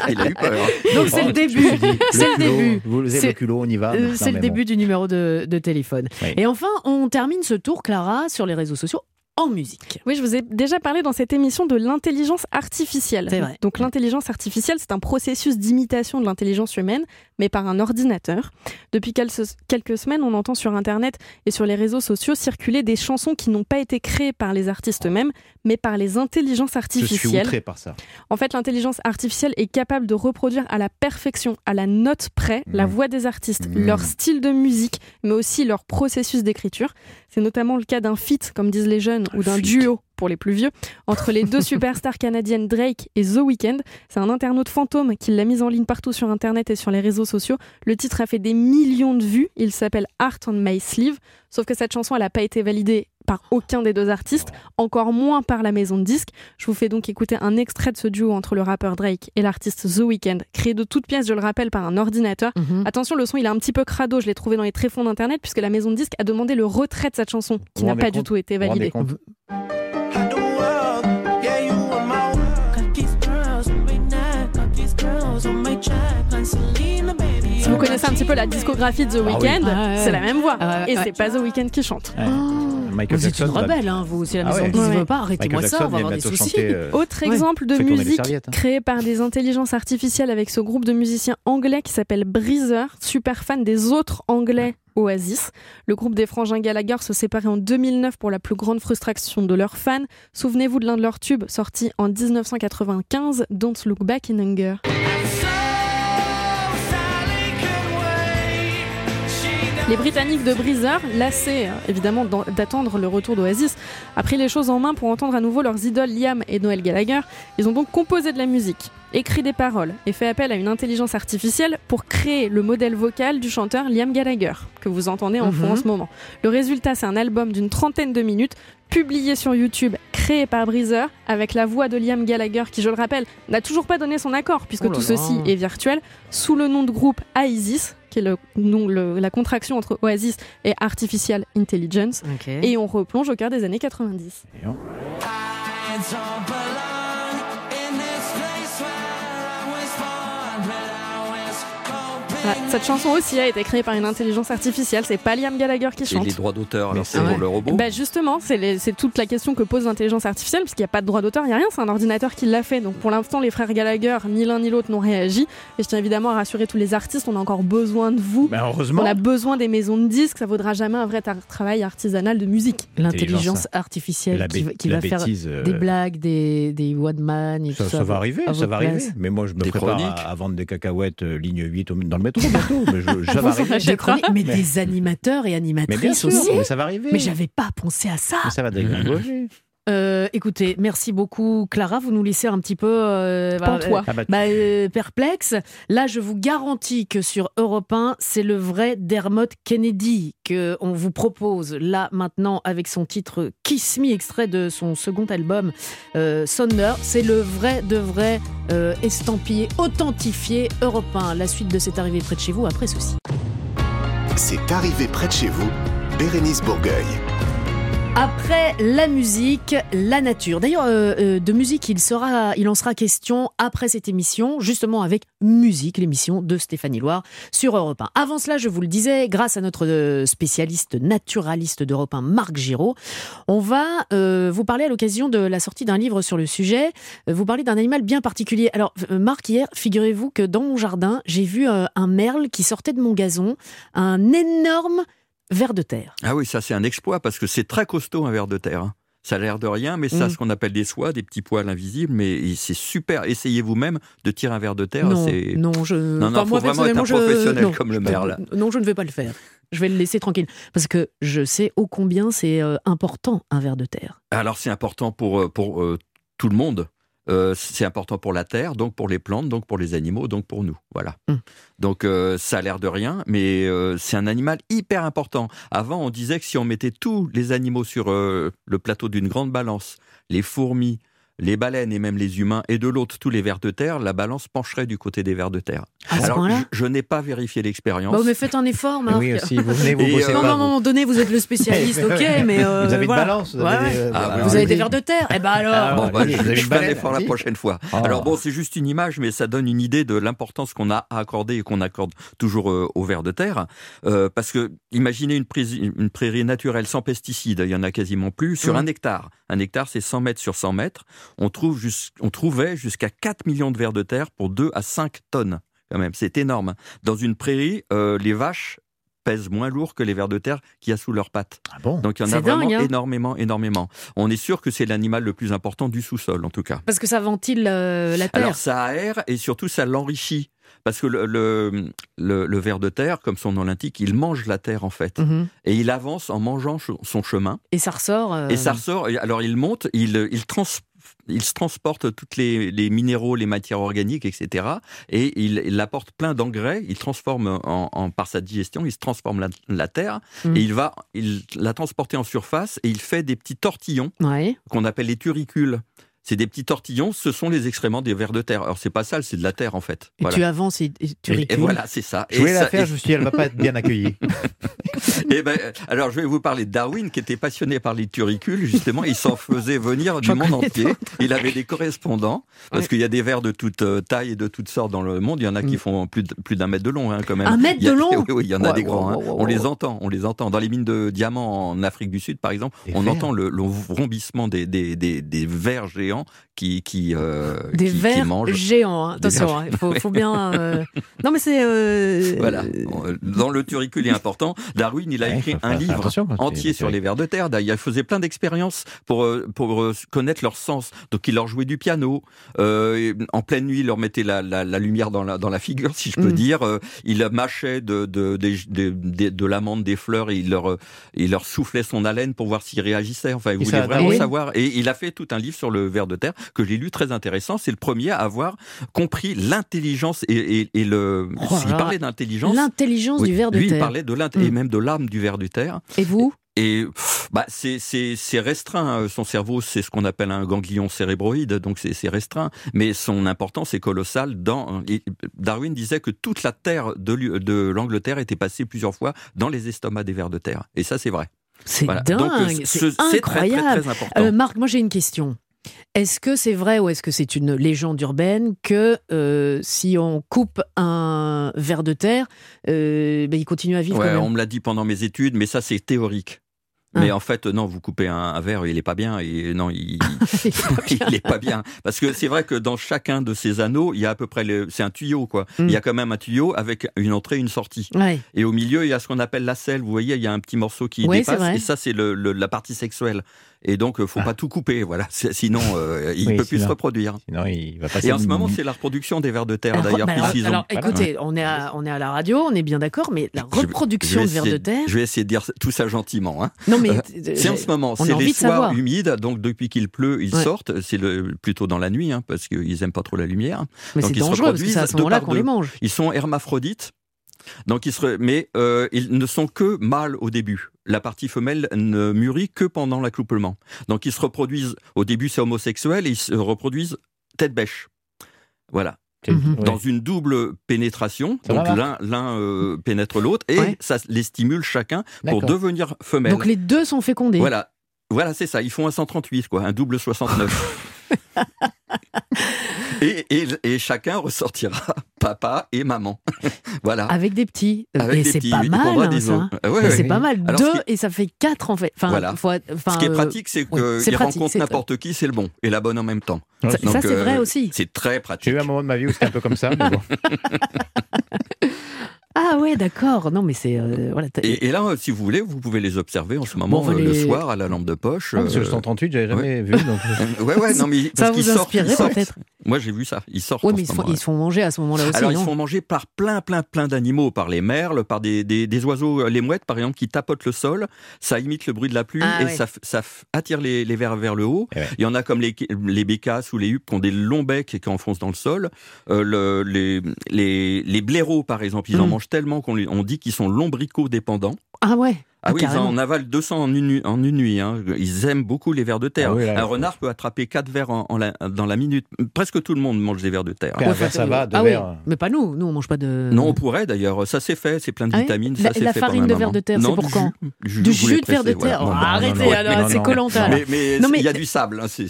Il a eu peur. Donc c'est le début. C'est le début. Vous le culot, on y va. Euh, c'est le début du numéro de, de téléphone. Oui. Et enfin, on termine ce tour, Clara, sur les réseaux sociaux en musique. Oui, je vous ai déjà parlé dans cette émission de l'intelligence artificielle. C'est vrai. Donc l'intelligence artificielle, c'est un processus d'imitation de l'intelligence humaine, mais par un ordinateur. Depuis quel- quelques semaines, on entend sur Internet et sur les réseaux sociaux circuler des chansons qui n'ont pas été créées par les artistes eux-mêmes, mais par les intelligences bon. Je suis artificielles. outré par ça. En fait, l'intelligence artificielle est capable de reproduire à la perfection, à la note près, la Mhm. voix des artistes, Mhm. leur style de musique, mais aussi leur processus d'écriture. C'est notamment le cas d'un feat, comme disent les jeunes, ou d'un duo pour les plus vieux, entre les deux superstars canadiennes Drake et The Weeknd. C'est un internaute fantôme qui l'a mise en ligne partout sur Internet et sur les réseaux sociaux. Le titre a fait des millions de vues. Il s'appelle Art on My Sleeve. Sauf que cette chanson, elle n'a pas été validée par aucun des deux artistes, encore moins par la maison de disques. Je vous fais donc écouter un extrait de ce duo entre le rappeur Drake et l'artiste The Weeknd, créé de toutes pièces, je le rappelle, par un ordinateur. Mhm. Attention, le son il est un petit peu crado, je l'ai trouvé dans les tréfonds d'internet puisque la maison de disques a demandé le retrait de cette chanson qui n'a pas du tout été validée. Si vous connaissez un petit peu la discographie de The Ah. Weeknd, Ah c'est la même voix. Ah ouais, et ouais. c'est pas The Weeknd qui chante. Ouais. Michael Vous êtes une Jackson va- rebelle, hein, vous. Si la Ah maison ouais. de disques Ouais. veut pas, arrêtez-moi ça, Jackson on va avoir des soucis. chanter, euh, Autre Ouais. exemple de musique hein. créée par des intelligences artificielles avec ce groupe de musiciens anglais qui s'appelle Breezer, super fan des autres anglais Oasis. Le groupe des frangins Gallagher se séparait en 2009 pour la plus grande frustration de leurs fans. Souvenez-vous de l'un de leurs tubes sorti en 1995, Don't Look Back in Anger. Les Britanniques de Breezer, lassés euh, évidemment d'attendre le retour d'Oasis, a pris les choses en main pour entendre à nouveau leurs idoles Liam et Noël Gallagher. Ils ont donc composé de la musique, écrit des paroles et fait appel à une intelligence artificielle pour créer le modèle vocal du chanteur Liam Gallagher, que vous entendez en fond Mhm. en ce moment. Le résultat, c'est un album d'une trentaine de minutes, publié sur YouTube, créé par Breezer, avec la voix de Liam Gallagher, qui, je le rappelle, n'a toujours pas donné son accord, puisque Oh là tout là. ceci est virtuel, sous le nom de groupe AISIS, qui est le nom, le- la contraction entre Oasis et Artificial Intelligence. Et on replonge au cœur des années 90. Voilà, cette chanson aussi a été créée par une intelligence artificielle, c'est pas Liam Gallagher qui Et chante. les droits d'auteur, alors c'est pour le robot Bah justement, c'est toute la question que pose l'intelligence artificielle, parce qu'il n'y a pas de droit d'auteur, il n'y a rien, c'est un ordinateur qui l'a fait. Donc pour l'instant, les frères Gallagher, ni l'un ni l'autre n'ont réagi. Et je tiens évidemment à rassurer tous les artistes, on a encore besoin de vous. Ben, heureusement. On a besoin des maisons de disques, ça vaudra jamais un vrai travail artisanal de musique. L'intelligence la, artificielle qui, va- qui la va faire euh, des blagues, des, des one man et Ça, tout ça ça. va arriver, ça va place. arriver. Mais moi, je me Des prépare à, à vendre des cacahuètes euh, ligne 8 au- dans le métro bientôt. mais je- ça Vous va en arriver. achetez Des mais, Mais- animateurs et Mais bien animatrices sûr, aussi. mais ça va arriver. Mais j'avais pas pensé à ça. Mais ça va dégringoler. Euh, écoutez, merci beaucoup Clara, vous nous laissez un petit peu euh, bah, Pantois. Ah bah, bah, euh, perplexe. Là, je vous garantis que sur Europe 1, c'est le vrai Dermot Kennedy que on vous propose là maintenant avec son titre Kiss Me, extrait de son second album euh, Sonder. C'est le vrai de vrai euh, estampillé, authentifié Europe 1. La suite de cette arrivée près de chez vous après ceci. C'est arrivé près de chez vous, Bérénice Bourgueil. Après la musique, la nature. D'ailleurs, euh, euh, de musique, il, sera, il en sera question après cette émission, justement avec Musique, l'émission de Stéphanie Loire sur Europe 1. Avant cela, je vous le disais, grâce à notre euh, spécialiste naturaliste d'Europe 1, Marc Giraud, on va vous parler à l'occasion de la sortie d'un livre sur le sujet, vous parler d'un animal bien particulier. Alors, Marc, hier, figurez-vous que dans mon jardin, j'ai vu un merle qui sortait de mon gazon, un énorme ver de terre. Ah oui, ça c'est un exploit parce que c'est très costaud un ver de terre. hein. Ça a l'air de rien, mais ça, Mm. ce qu'on appelle des soies, des petits poils invisibles, mais c'est super. Essayez vous-même de tirer un ver de terre. Non, non, je. Non, non, enfin, faut moi, vraiment être un je- professionnel non, comme le je- merle. Non, je ne vais pas le faire. Je vais le laisser tranquille. Parce que je sais ô combien c'est euh, important, un ver de terre. Alors c'est important pour, euh, pour euh, tout le monde. Euh, c'est important pour la terre, donc pour les plantes, donc pour les animaux, donc pour nous. Voilà. Mm. Donc euh, ça a l'air de rien, mais euh, c'est un animal hyper important. Avant, on disait que si on mettait tous les animaux sur le plateau d'une grande balance, les fourmis, les baleines et même les humains, et de l'autre tous les vers de terre, la balance pencherait du côté des vers de terre. À Alors je, je n'ai pas vérifié l'expérience. Bon, mais faites un effort, Marc. Oui, aussi, vous venez, vous Et, bossez euh, non, pas. non, à un vous. moment donné, vous êtes le spécialiste, ok, mais. euh, vous avez voilà. une balance. Vous Ouais, avez, ouais. euh, Ah, Vous oui, avez des vers de terre Eh ben alors Ah, Bon, bah, allez, je, vous avez je un effort la prochaine fois. Ah. Alors bon, c'est juste une image, mais ça donne une idée de l'importance qu'on a à accorder et qu'on accorde toujours euh, aux vers de terre. Euh, parce que imaginez une, prairie- une prairie naturelle sans pesticides, il y en a quasiment plus, sur Mhm. un hectare. Un hectare, c'est 100 mètres sur 100 mètres. On, trouve jus- on trouvait jusqu'à 4 millions de vers de terre pour 2 à 5 tonnes. Quand même, c'est énorme. Dans une prairie, euh, les vaches pèsent moins lourd que les vers de terre qu'il y a sous leurs pattes. Ah bon? Donc il y en C'est a vraiment dingue, hein. énormément, énormément. On est sûr que c'est l'animal le plus important du sous-sol, en tout cas. Parce que ça ventile euh, la terre. Alors ça aère et surtout ça l'enrichit. Parce que le, le, le, le ver de terre, comme son nom l'indique, il mange la terre en fait. Mhm. Et il avance en mangeant ch- son chemin. Et ça ressort. euh, Et ça ressort. et Alors il monte, il, il, trans, il se transporte toutes les, les minéraux, les matières organiques, etc. Et il, il apporte plein d'engrais. Il transforme en, en- par sa digestion, il se transforme la, la terre Mm. et il va il la transporter en surface et il fait des petits tortillons Ouais. qu'on appelle les turicules. C'est des petits tortillons, ce sont les excréments des vers de terre. Alors c'est pas sale, c'est de la terre en fait. Et Voilà. tu avances et, et tu Et- et, voilà, c'est ça. Je voulais Et la ça- faire, et- je me suis dit, elle va pas être bien accueillie. Eh ben, alors, je vais vous parler de Darwin, qui était passionné par les turicules. Justement, il s'en faisait venir du monde entier. Il avait des correspondants, parce Ouais. qu'il y a des vers de toute euh, taille et de toutes sortes dans le monde. Il y en a qui Mm. font plus d'un mètre de long, hein, quand même. Un mètre a- de long Oui, oui, il y en a Ouais, des ouais, grands. hein. ouais, ouais, On les entend, on les entend. Dans les mines de diamants en Afrique du Sud, par exemple, on entend le, le vrombissement des, des, des, des vers géants qui, qui, euh, Des qui- qui vers mangent. géants. hein. Attention, vers hein, il faut, faut bien. euh, Non, mais c'est. euh, Voilà. Dans le turicule est important. Darwin, il a Ouais, écrit un livre entier sur les vers de terre. D'ailleurs, il faisait plein d'expériences pour, euh, pour connaître leur sens. Donc, il leur jouait du piano. Euh, en pleine nuit, il leur mettait la, la, la lumière dans la, dans la figure, si je peux Mm. dire. Il mâchait de, de, des- des- de l'amande, des fleurs, et il leur, il leur soufflait son haleine pour voir s'ils réagissaient. Enfin, il Et voulait vraiment savoir. Et il a fait tout un livre sur le de terre que j'ai lu très intéressant. C'est le premier à avoir compris l'intelligence et, et, et le. Oh il parlait d'intelligence. L'intelligence Oui, du ver de lui, il terre. parlait de l'int et Mm. même de l'âme du ver du terre. Et vous? Et bah, c'est restreint. euh, Son cerveau, c'est ce qu'on appelle un ganglion cérébroïde, donc c'est restreint. Mais son importance est colossale. Dans Darwin disait que toute la terre de, de l'Angleterre était passée plusieurs fois dans les estomacs des vers de terre. Et ça, c'est vrai. C'est Voilà. dingue. Euh, c'est ce- c'est très, très, incroyable. très important. Euh, Marc, moi j'ai une question. Est-ce que c'est vrai ou est-ce que c'est une légende urbaine que euh, si on coupe un ver de terre, euh, ben, il continue à vivre Ouais, on me l'a dit pendant mes études, mais ça, c'est théorique. Ah. Mais en fait, non, vous coupez un, un verre, il est pas bien. Et non, il, il est pas bien. Parce que c'est vrai que dans chacun de ces anneaux, il y a à peu près, le- c'est un tuyau, quoi. Mm. Il y a quand même un tuyau avec une entrée, une sortie. Ouais. Et au milieu, il y a ce qu'on appelle la selle. Vous voyez, il y a un petit morceau qui Ouais, dépasse. Et ça, c'est le, le- la partie sexuelle. Et donc, euh, faut Ah. pas tout couper. Voilà. Sinon, euh, il Oui, peut plus se reproduire. Sinon, il va passer. Et en ce moment, c'est la reproduction des vers de terre, d'ailleurs, bah alors, qu'ils ont. alors, écoutez, on, est à, on est à la radio, on est bien d'accord, mais la reproduction je de vers de terre. Je vais essayer de dire tout ça gentiment. Hein. Non, mais. Euh, euh, C'est en ce moment, on a c'est les soirs humides, donc depuis qu'il pleut, ils Ouais. sortent. C'est le, plutôt dans la nuit, hein, parce qu'ils aiment pas trop la lumière. Mais c'est dangereux parce que c'est à ce moment-là par qu'on les deux. mange. Ils sont hermaphrodites, donc ils se, mais euh, ils ne sont que mâles au début. La partie femelle ne mûrit que pendant l'accouplement. Donc ils se reproduisent. Au début, c'est homosexuel et ils se reproduisent tête bêche. Voilà. Mhm. Dans une double pénétration, Ça donc l'un l'un euh, pénètre l'autre et Ouais. ça les stimule chacun pour devenir femelle. Donc les deux sont fécondés. Voilà. Voilà, c'est ça. Ils font un 138, quoi, un double 69. et, et, et chacun ressortira papa et maman. voilà. Avec des petits. Avec et des c'est petits, pas mal, prendra hein, ouais, ouais. c'est pas mal. Alors, Deux qui- et ça fait quatre en fait. Enfin, Voilà. faut- enfin, Ce qui est euh, pratique, c'est oui, c'est qu'il pratique, rencontre c'est- n'importe qui, c'est le bon et la bonne en même temps. Ça, Ouais, c'est euh, vrai aussi. C'est très J'ai pratique. eu un moment de ma vie où c'était un peu comme ça. mais bon. Ah ouais, d'accord. Non, mais c'est euh, voilà. Et, et là, euh, si vous voulez, vous pouvez les observer en ce moment, euh, le soir, à la lampe de poche. Non, parce que le euh, 138, j'avais jamais vu. Donc... ouais, ouais, non, mais ça parce vous qu'ils sortent, inspirerait ils sortent. peut-être. Moi, j'ai vu ça. Ils sortent. Oui, en mais ils ce se, font, moment, ils se font manger à ce moment-là aussi. Alors, ils se font manger par plein, plein, plein d'animaux, par les merles, par des, des, des oiseaux, les mouettes, par exemple, qui tapotent le sol. Ça imite le bruit de la pluie Ah, et ouais. ça, ça attire les, les vers vers le haut. Eh ouais. Il y en a comme les, les bécasses ou les huppes qui ont des longs becs et qui enfoncent dans le sol. Euh, le- les, les, les blaireaux, par exemple, ils en Mm. mangent tellement qu'on on dit qu'ils sont lombricaux-dépendants. Ah ouais. Ah oui, ils carrément. en avalent 200 en une, nuit- en une nuit. hein. Ils aiment beaucoup les vers de terre. Ah oui, là, Un renard peut attraper 4 vers en, en la- dans la minute. Presque tout le monde mange des vers de terre. Ouais, ça va, deux ah oui, mais pas nous. Nous, on mange pas de. Non, on pourrait d'ailleurs. Ça c'est fait, c'est plein de Ah vitamines. La- ça, c'est la fait farine de maman. ver de terre, c'est pour du quand jus, Du jus de ver de terre. voilà. Non, non, arrêtez, non, alors c'est non. colanta. Mais, mais Non, mais- il y a du sable, hein, c'est,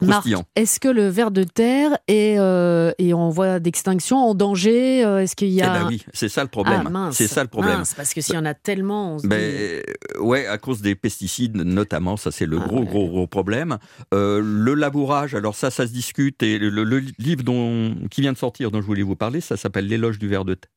croustillant. est-ce que le ver de terre est, euh, est en voie d'extinction, en danger euh, Est-ce qu'il y Eh a. ben oui, c'est ça le problème. Ah, c'est ça le problème. parce que s'il y en a tellement, euh, ouais, à cause des pesticides notamment, ça c'est le Ah gros ouais. gros gros problème. Euh, le labourage, alors ça ça se discute et le, le livre dont qui vient de sortir dont je voulais vous parler, ça s'appelle l'éloge du ver de terre.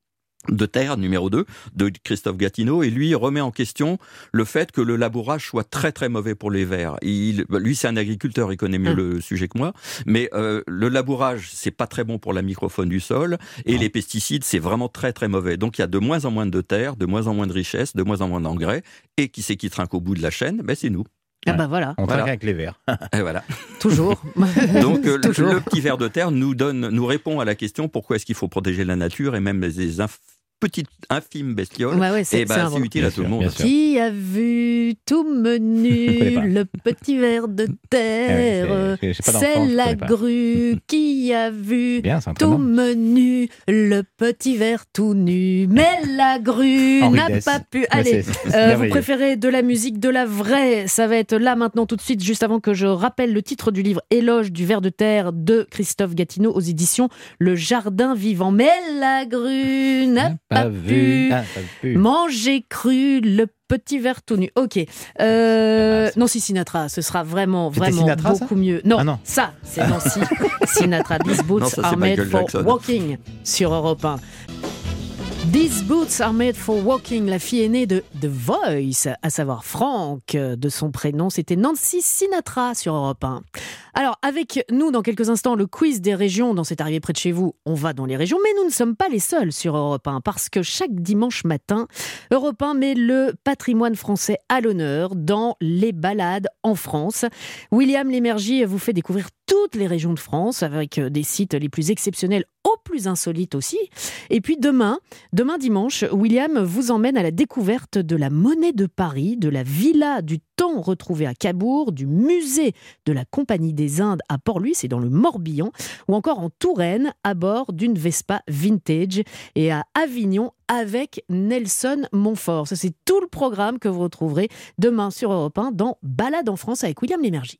De terre numéro 2 de Christophe Gatineau et lui remet en question le fait que le labourage soit très très mauvais pour les vers. Il, bah, lui c'est un agriculteur, il connaît mieux Hum. le sujet que moi, mais euh, le labourage c'est pas très bon pour la microfaune du sol et les pesticides c'est vraiment très très mauvais. Donc il y a de moins en moins de terre, de moins en moins de richesse, de moins en moins d'engrais et qui c'est qui trinque au bout de la chaîne? Ben c'est nous. Ah bah voilà, On Voilà. travaille avec les verts. Et voilà. toujours. Donc euh, le, Toujours. le petit ver de terre nous donne, nous répond à la question pourquoi est-ce qu'il faut protéger la nature et même les inf- petites infimes bestioles. Ouais, ouais, c'est et c'est ben un c'est utile à tout le monde. Qui a vu tout menu le petit verre de terre Ah ouais, c'est- la grue qui a vu Bien, tout menu le petit verre tout nu. Mais la grue n'a pas pu. Ouais, Allez, euh, vous préférez de la musique, de la vraie Ça va être là maintenant tout de suite, juste avant que je rappelle le titre du livre Éloge du ver de terre de Christophe Gatineau aux éditions Le Jardin Vivant. Mais la grue n'a pas, pu. Ah, pas vu. Manger cru le petit verre tout nu. Ok. Euh, Nancy Sinatra, ce sera vraiment, vraiment Sinatra, beaucoup mieux. Non, Ah non. ça, c'est Nancy Sinatra. These Non, boots ça, c'est are made Michael for Jackson. walking sur Europe 1. These boots are made for walking, la fille aînée de The Voice, à savoir Franck, de son prénom, c'était Nancy Sinatra sur Europe 1. Alors, avec nous, dans quelques instants, le quiz des régions, dans cette arrivée près de chez vous, on va dans les régions, mais nous ne sommes pas les seuls sur Europe 1, parce que chaque dimanche matin, Europe 1 met le patrimoine français à l'honneur dans les balades en France. William Lémergie vous fait découvrir toutes les régions de France, avec euh, des sites les plus exceptionnels aux plus insolites aussi. Et puis demain, demain dimanche, William vous emmène à la découverte de la monnaie de Paris, de la villa du temps retrouvée à Cabourg, du musée de la Compagnie des Indes à Port-Louis, c'est dans le Morbihan, ou encore en Touraine, à bord d'une Vespa vintage, et à Avignon avec Nelson Montfort. C'est tout le programme que vous retrouverez demain sur Europe 1 dans Balade en France avec William Lémergie.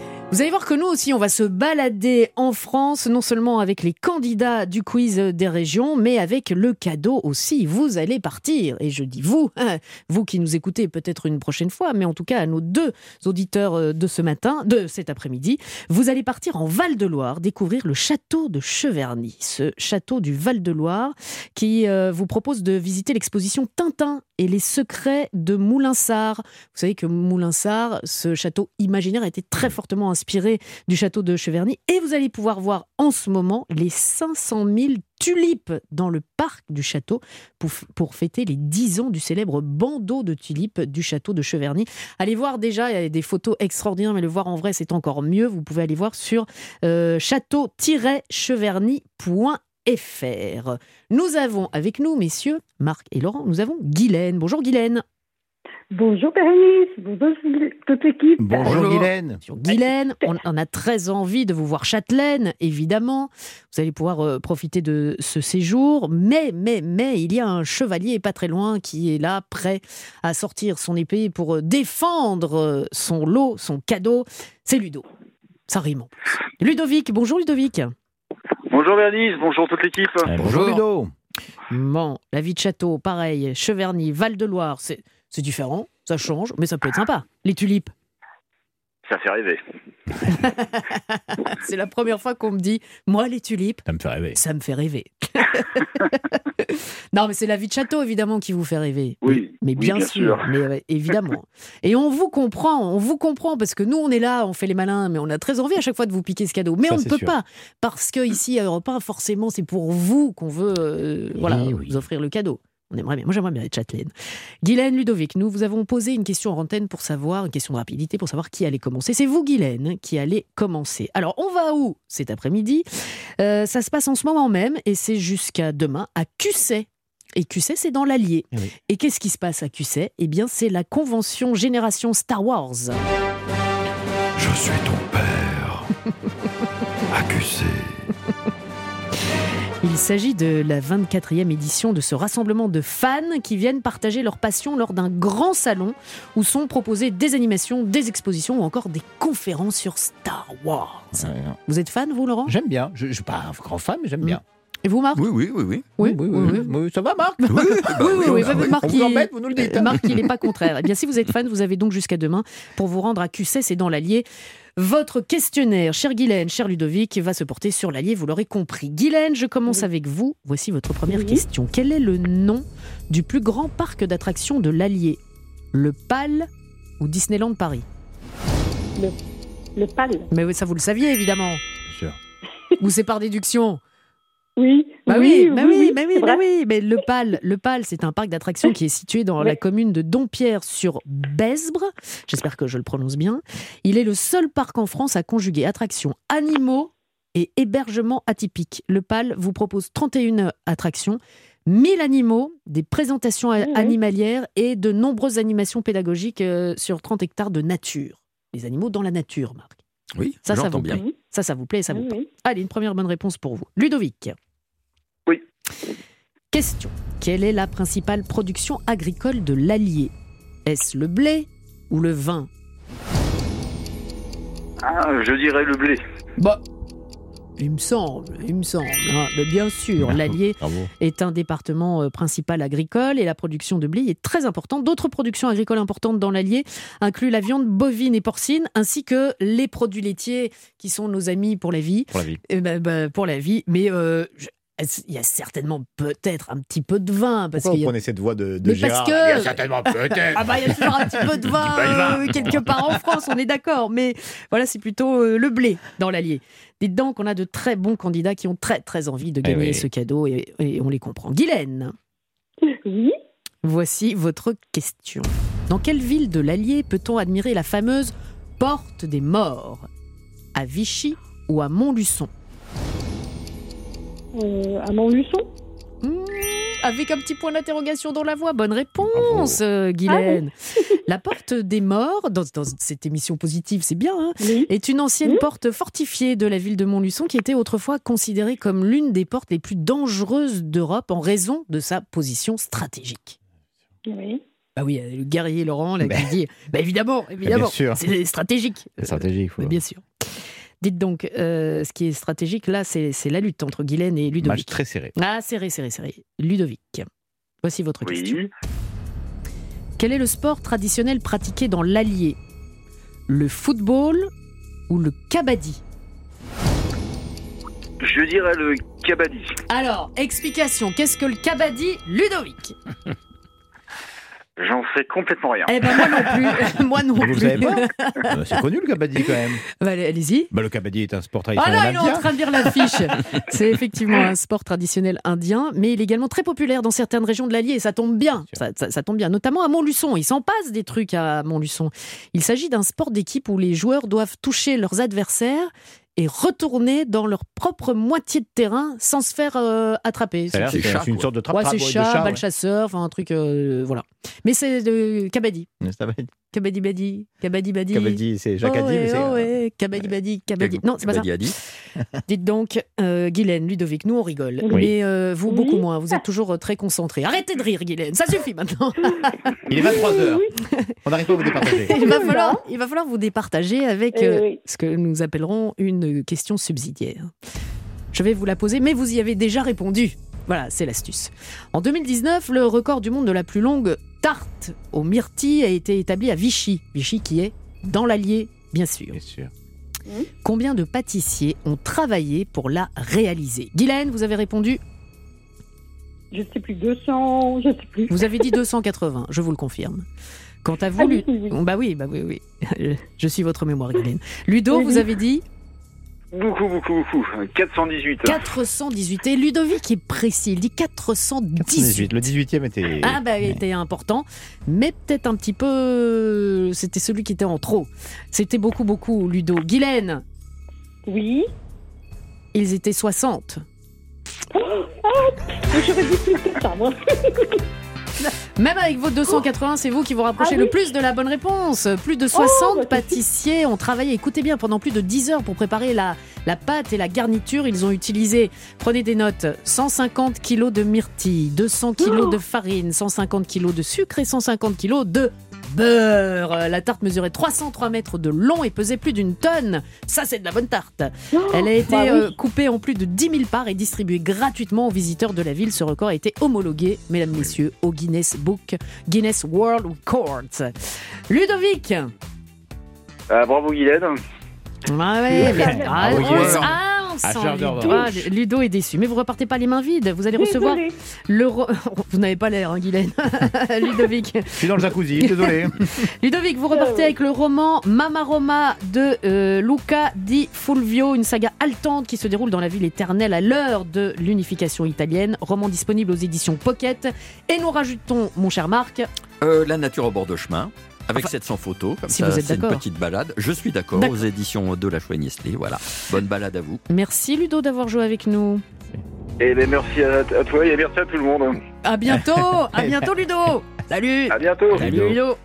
Vous allez voir que nous aussi, on va se balader en France, non seulement avec les candidats du quiz des régions, mais avec le cadeau aussi. Vous allez partir, et je dis vous, hein, vous qui nous écoutez peut-être une prochaine fois, mais en tout cas à nos deux auditeurs euh, de ce matin, de cet après-midi, vous allez partir en Val-de-Loire, découvrir le château de Cheverny, ce château du Val-de-Loire qui euh, vous propose de visiter l'exposition Tintin et les secrets de Moulinsart. Vous savez que Moulinsart, ce château imaginaire, a été très fortement inspiré du château de Cheverny. Et vous allez pouvoir voir en ce moment les 500 000 tulipes dans le parc du château pour, pour fêter les 10 ans du célèbre bandeau de tulipes du château de Cheverny. Allez voir déjà, il y a des photos extraordinaires, mais le voir en vrai, c'est encore mieux. Vous pouvez aller voir sur euh, château-cheverny.fr. Nous avons avec nous, messieurs, Marc et Laurent, nous avons Guylaine. Bonjour Guylaine. Bonjour Bérénice, bonjour toute l'équipe. Bonjour Bonjour. Guylaine. Sur Guylaine, on, on a très envie de vous voir Châtelaine, évidemment. Vous allez pouvoir euh, profiter de ce séjour. Mais, mais, mais, il y a un chevalier pas très loin qui est là, prêt à sortir son épée pour euh, défendre euh, son lot, son cadeau. C'est Ludo. Ça rime. Ludovic, bonjour Ludovic. Bonjour Bérénice, bonjour toute l'équipe. Bonjour Ludo. Bon, la vie de château, pareil, Cheverny, Val-de-Loire, c'est c'est différent, ça change, mais ça peut être sympa. Les tulipes, Ça fait rêver. c'est la première fois qu'on me dit, moi les tulipes, Ça me fait rêver. ça me fait rêver. non, mais c'est la vie de château, évidemment, qui vous fait rêver. Oui, Mais oui, bien, bien sûr, sûr. mais évidemment. Et on vous comprend, on vous comprend, parce que nous, on est là, on fait les malins, mais on a très envie à chaque fois de vous piquer ce cadeau. Mais Ça, on ne peut sûr. pas, parce que ici, à Europe 1, forcément, c'est pour vous qu'on veut euh, voilà, Oui, oui. vous offrir le cadeau. On aimerait bien. Moi, j'aimerais bien être châtelaine. Guylaine, Ludovic, nous vous avons posé une question en antenne pour savoir, une question de rapidité pour savoir qui allait commencer. C'est vous, Guylaine, qui allez commencer. Alors, on va où cet après-midi? Euh, Ça se passe en ce moment même et c'est jusqu'à demain à Cusset. Et Cusset, c'est dans l'Allier. Eh oui. Et qu'est-ce qui se passe à Cusset? Eh bien, c'est la convention Génération Star Wars. Je suis ton père. Il s'agit de la 24e édition de ce rassemblement de fans qui viennent partager leur passion lors d'un grand salon où sont proposées des animations, des expositions ou encore des conférences sur Star Wars. Ouais, Vous êtes fan, vous, Laurent? J'aime bien. Je ne suis pas un grand fan, mais j'aime bien. Et vous, Marc Oui, oui, oui, oui. Oui, oui, oui, oui, oui, ça va, Marc Oui, bah Oui, oui, bah Marc, On vous il- embête, vous nous le dites. Marc, il n'est pas contraire. Eh bien, si vous êtes fan, vous avez donc jusqu'à demain pour vous rendre à Cusset, c'est dans l'Allier. Votre questionnaire, cher Guylaine, cher Ludovic, va se porter sur l'Allier, vous l'aurez compris. Guylaine, je commence avec vous. Voici votre première Oui. question. Quel est le nom du plus grand parc d'attractions de l'Allier? Le PAL ou Disneyland Paris? Le PAL. Mais ça, vous le saviez, évidemment. Bien sûr. Ou c'est par déduction? Oui. Bah oui, bah oui, bah oui, bah oui. Mais le PAL, le PAL, c'est un parc d'attractions qui est situé dans la commune de Dompierre sur Besbre. J'espère que je le prononce bien. Il est le seul parc en France à conjuguer attractions animaux et hébergement atypique. Le PAL vous propose 31 attractions, 1000 animaux, des présentations a- Ouais. animalières et de nombreuses animations pédagogiques euh, sur 30 hectares de nature. Les animaux dans la nature, Marc. Oui, Ça, ça vous bien. plaît? Ça, ça vous plaît et ça vous Oui, plaît. oui. Allez, une première bonne réponse pour vous. Ludovic. Oui. Question. Quelle est la principale production agricole de l'Allier? Est-ce le blé ou le vin? Ah, je dirais le blé. Bah, il me semble, il me semble. hein. Bien sûr, l'Allier Bravo. est un département euh, principal agricole et la production de blé est très importante. D'autres productions agricoles importantes dans l'Allier incluent la viande bovine et porcine ainsi que les produits laitiers qui sont nos amis pour la vie. Pour la vie. Eh ben, ben, pour la vie, mais euh, il y a certainement peut-être un petit peu de vin parce Pourquoi vous y a prenez cette voix de, de Mais parce Gérard que- Il y a certainement peut-être. ah bah il y a toujours un petit peu de vin euh, quelque part en France, on est d'accord. Mais voilà, c'est plutôt euh, le blé dans l'Allier. Dites donc qu'on a de très bons candidats qui ont très très envie de Eh gagner oui. ce cadeau et, et on les comprend. Guylaine, Oui. voici votre question. Dans quelle ville de l'Allier peut-on admirer la fameuse Porte des Morts? À Vichy ou à Montluçon? À Montluçon. Mmh, avec un petit point d'interrogation dans la voix. Bonne réponse, euh, Guylaine. La porte des morts, dans, dans cette émission positive, c'est bien, hein, Oui. est une ancienne porte fortifiée de la ville de Montluçon qui était autrefois considérée comme l'une des portes les plus dangereuses d'Europe en raison de sa position stratégique. Oui. Bah oui, le guerrier Laurent là, qui dit, bah évidemment, évidemment, sûr. c'est stratégique. C'est stratégique. Euh, faut- bien sûr. Dites donc, euh, ce qui est stratégique là, c'est la lutte entre Guylaine et Match Ludovic. très serré. Ah, serré, serré, serré. Ludovic, voici votre question. Oui. Quel est le sport traditionnel pratiqué dans l'Allier? Le football ou le kabaddi? Je dirais le kabaddi. Alors, explication, qu'est-ce que le kabaddi, Ludovic J'en sais complètement rien. Eh ben moi non plus, moi non Vous plus. savez pas Euh, C'est connu le kabaddi quand même. Bah, allez- Allez-y. Bah, le kabaddi est un sport Ah traditionnel non, il est en indien. train de lire l'affiche. C'est effectivement un sport traditionnel indien, mais il est également très populaire dans certaines régions de l'Allier et ça tombe bien. Ça, ça- ça tombe bien, notamment à Montluçon. Il s'en passe des trucs à Montluçon. Il s'agit d'un sport d'équipe où les joueurs doivent toucher leurs adversaires et retourner dans leur propre moitié de terrain sans se faire euh, attraper. C'est chat, une sorte de trappe Ouais, c'est chat, balle chasseur, enfin un truc, euh, voilà. Mais c'est de kabaddi. Kabaddi badi, kabaddi badi. Kabaddi, c'est Jacques oh ouais, oh ouais, kabaddi badi, kabaddi. Non, c'est pas ça. Dites donc, euh, Guylaine, Ludovic, nous on rigole, Oui. mais euh, vous Oui. beaucoup moins. Vous êtes toujours euh, très concentrés. Arrêtez de rire, Guylaine, ça suffit maintenant. Il est 23h. On n'arrive pas à vous départager. il, va falloir, il va falloir vous départager avec Eh euh, ce que nous appellerons une question subsidiaire. Je vais vous la poser, mais vous y avez déjà répondu. Voilà, c'est l'astuce. En 2019, le record du monde de la plus longue tarte aux myrtilles a été établi à Vichy. Vichy qui est dans l'Allier, bien sûr. Bien sûr. Combien de pâtissiers ont travaillé pour la réaliser? Guylaine, vous avez répondu? Je sais plus, 200, je sais plus. Vous avez dit 280, je vous le confirme. Quant à vous, Ah Lu- oui, oui, oui. Bah oui, bah oui, oui. Je suis votre mémoire, Guylaine. Ludo, Oui, vous oui. avez dit Beaucoup, beaucoup, beaucoup. 418. 418. Et Ludovic est précis, il dit 418. 418. Le 18e était. Ah bah était important, mais peut-être un petit peu... C'était celui qui était en trop. C'était beaucoup, beaucoup, Ludo. Guylaine, Oui. ils étaient 60. Mais J'aurais dit plus que ça, moi. Même avec vos 280, c'est vous qui vous rapprochez Ah le plus de la bonne réponse. Plus de 60 bah, c'est pâtissiers ont travaillé, écoutez bien, pendant plus de 10 heures pour préparer la, la pâte et la garniture. Ils ont utilisé, prenez des notes, 150 kilos de myrtilles, 200 kilos Oh de farine, 150 kilos de sucre et 150 kilos de beurre. Euh, La tarte mesurait 303 mètres de long et pesait plus d'une tonne. Ça, c'est de la bonne tarte. Elle a été bah oui. euh, coupée en plus de 10 000 parts et distribuée gratuitement aux visiteurs de la ville. Ce record a été homologué, mesdames, messieurs, au Guinness Book, Guinness World Records. Ludovic Ah, bravo Guylaine. Ah ouais, mais- ah, Ah ah, Ludo. Ah, est déçu, mais vous repartez pas les mains vides. Vous allez recevoir Désolée. le. ro- Vous n'avez pas l'air, hein, Guylaine. Ludovic. Je suis dans le jacuzzi, désolé. Ludovic, vous repartez avec le roman Mama Roma de euh, Luca Di Fulvio, une saga haletante qui se déroule dans la ville éternelle à l'heure de l'unification italienne. Roman disponible aux éditions Pocket. Et nous rajoutons, mon cher Marc, Euh, la nature au bord de chemin. Avec Enfin, 700 photos, comme si ça vous êtes c'est une petite balade. Je suis d'accord, D'accord. aux éditions de la Chouette-Nestlé, voilà. Bonne balade à vous. merci Ludo d'avoir joué avec nous. Et ben merci à, à toi et merci à tout le monde. À bientôt, à bientôt Ludo. Salut. À bientôt. Salut Ludo.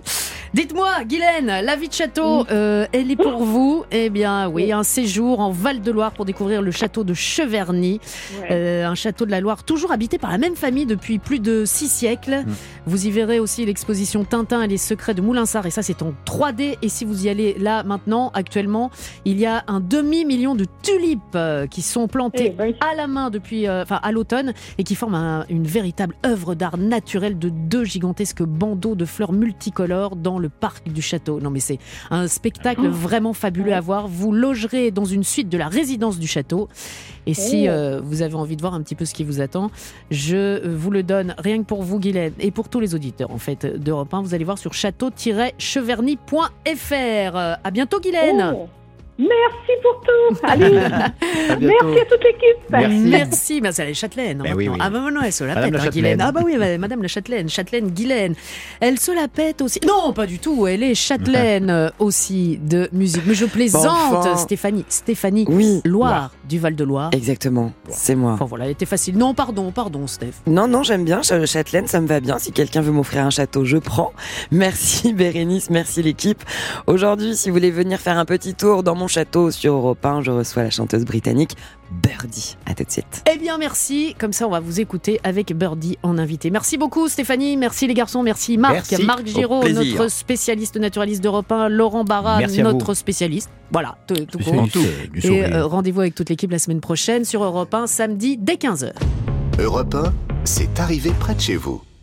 Dites-moi, Guylaine, la vie de château, euh, elle est pour vous? Eh bien, oui, un séjour en Val-de-Loire pour découvrir le château de Cheverny, Ouais. euh, un château de la Loire toujours habité par la même famille depuis plus de six siècles. Vous y verrez aussi l'exposition Tintin et les secrets de Moulinsart, et ça c'est en 3D. Et si vous y allez là maintenant, actuellement, il y a un demi-million de tulipes euh, qui sont plantées Eh ben, à la main depuis, euh, enfin à l'automne, et qui forment un- une véritable œuvre d'art naturelle de deux gigantesques bandeaux de fleurs multicolores dans le parc du château. Non mais c'est un spectacle vraiment fabuleux à voir. Vous logerez dans une suite de la résidence du château. Et si Oh. euh, vous avez envie de voir un petit peu ce qui vous attend, je euh, vous le donne rien que pour vous, Guylaine, et pour tous les auditeurs en fait d'Europe 1. Vous allez voir sur château-cheverny.fr. Euh, à bientôt, Guylaine. oh, Merci pour tout. Allez, À merci à toute l'équipe. Merci. Merci, ben, c'est la Châtelaine. Ben oui, oui. Ah ben non, elle se la Madame pète, la hein, Guylaine. Châtelaine. Ah bah oui, Madame la Châtelaine, Châtelaine Guylaine. Elle se la pète aussi. Non, pas du tout. Elle est Châtelaine euh, aussi de musique. Mais je plaisante, enfin. Stéphanie. Stéphanie Oui, Loire du Val de Loire. exactement. C'est moi. Enfin voilà, elle était facile. Non, pardon, pardon, Steph. Non, non, j'aime bien. Ch- Châtelaine, ça me va bien. Si quelqu'un veut m'offrir un château, je prends. Merci Bérénice, merci l'équipe. Aujourd'hui, si vous voulez venir faire un petit tour dans mon château sur Europe 1, je reçois la chanteuse britannique Birdie. À tout de suite. Eh bien, merci. Comme ça, on va vous écouter avec Birdie en invité. Merci beaucoup, Stéphanie. Merci les garçons. Merci Marc. Merci. Marc Giraud, notre spécialiste naturaliste d'Europe 1. Laurent Barra, notre spécialiste. Voilà, tout, tout court. C'est du Et euh, rendez-vous avec toute l'équipe la semaine prochaine sur Europe 1, samedi dès 15h. Europe 1, c'est arrivé près de chez vous.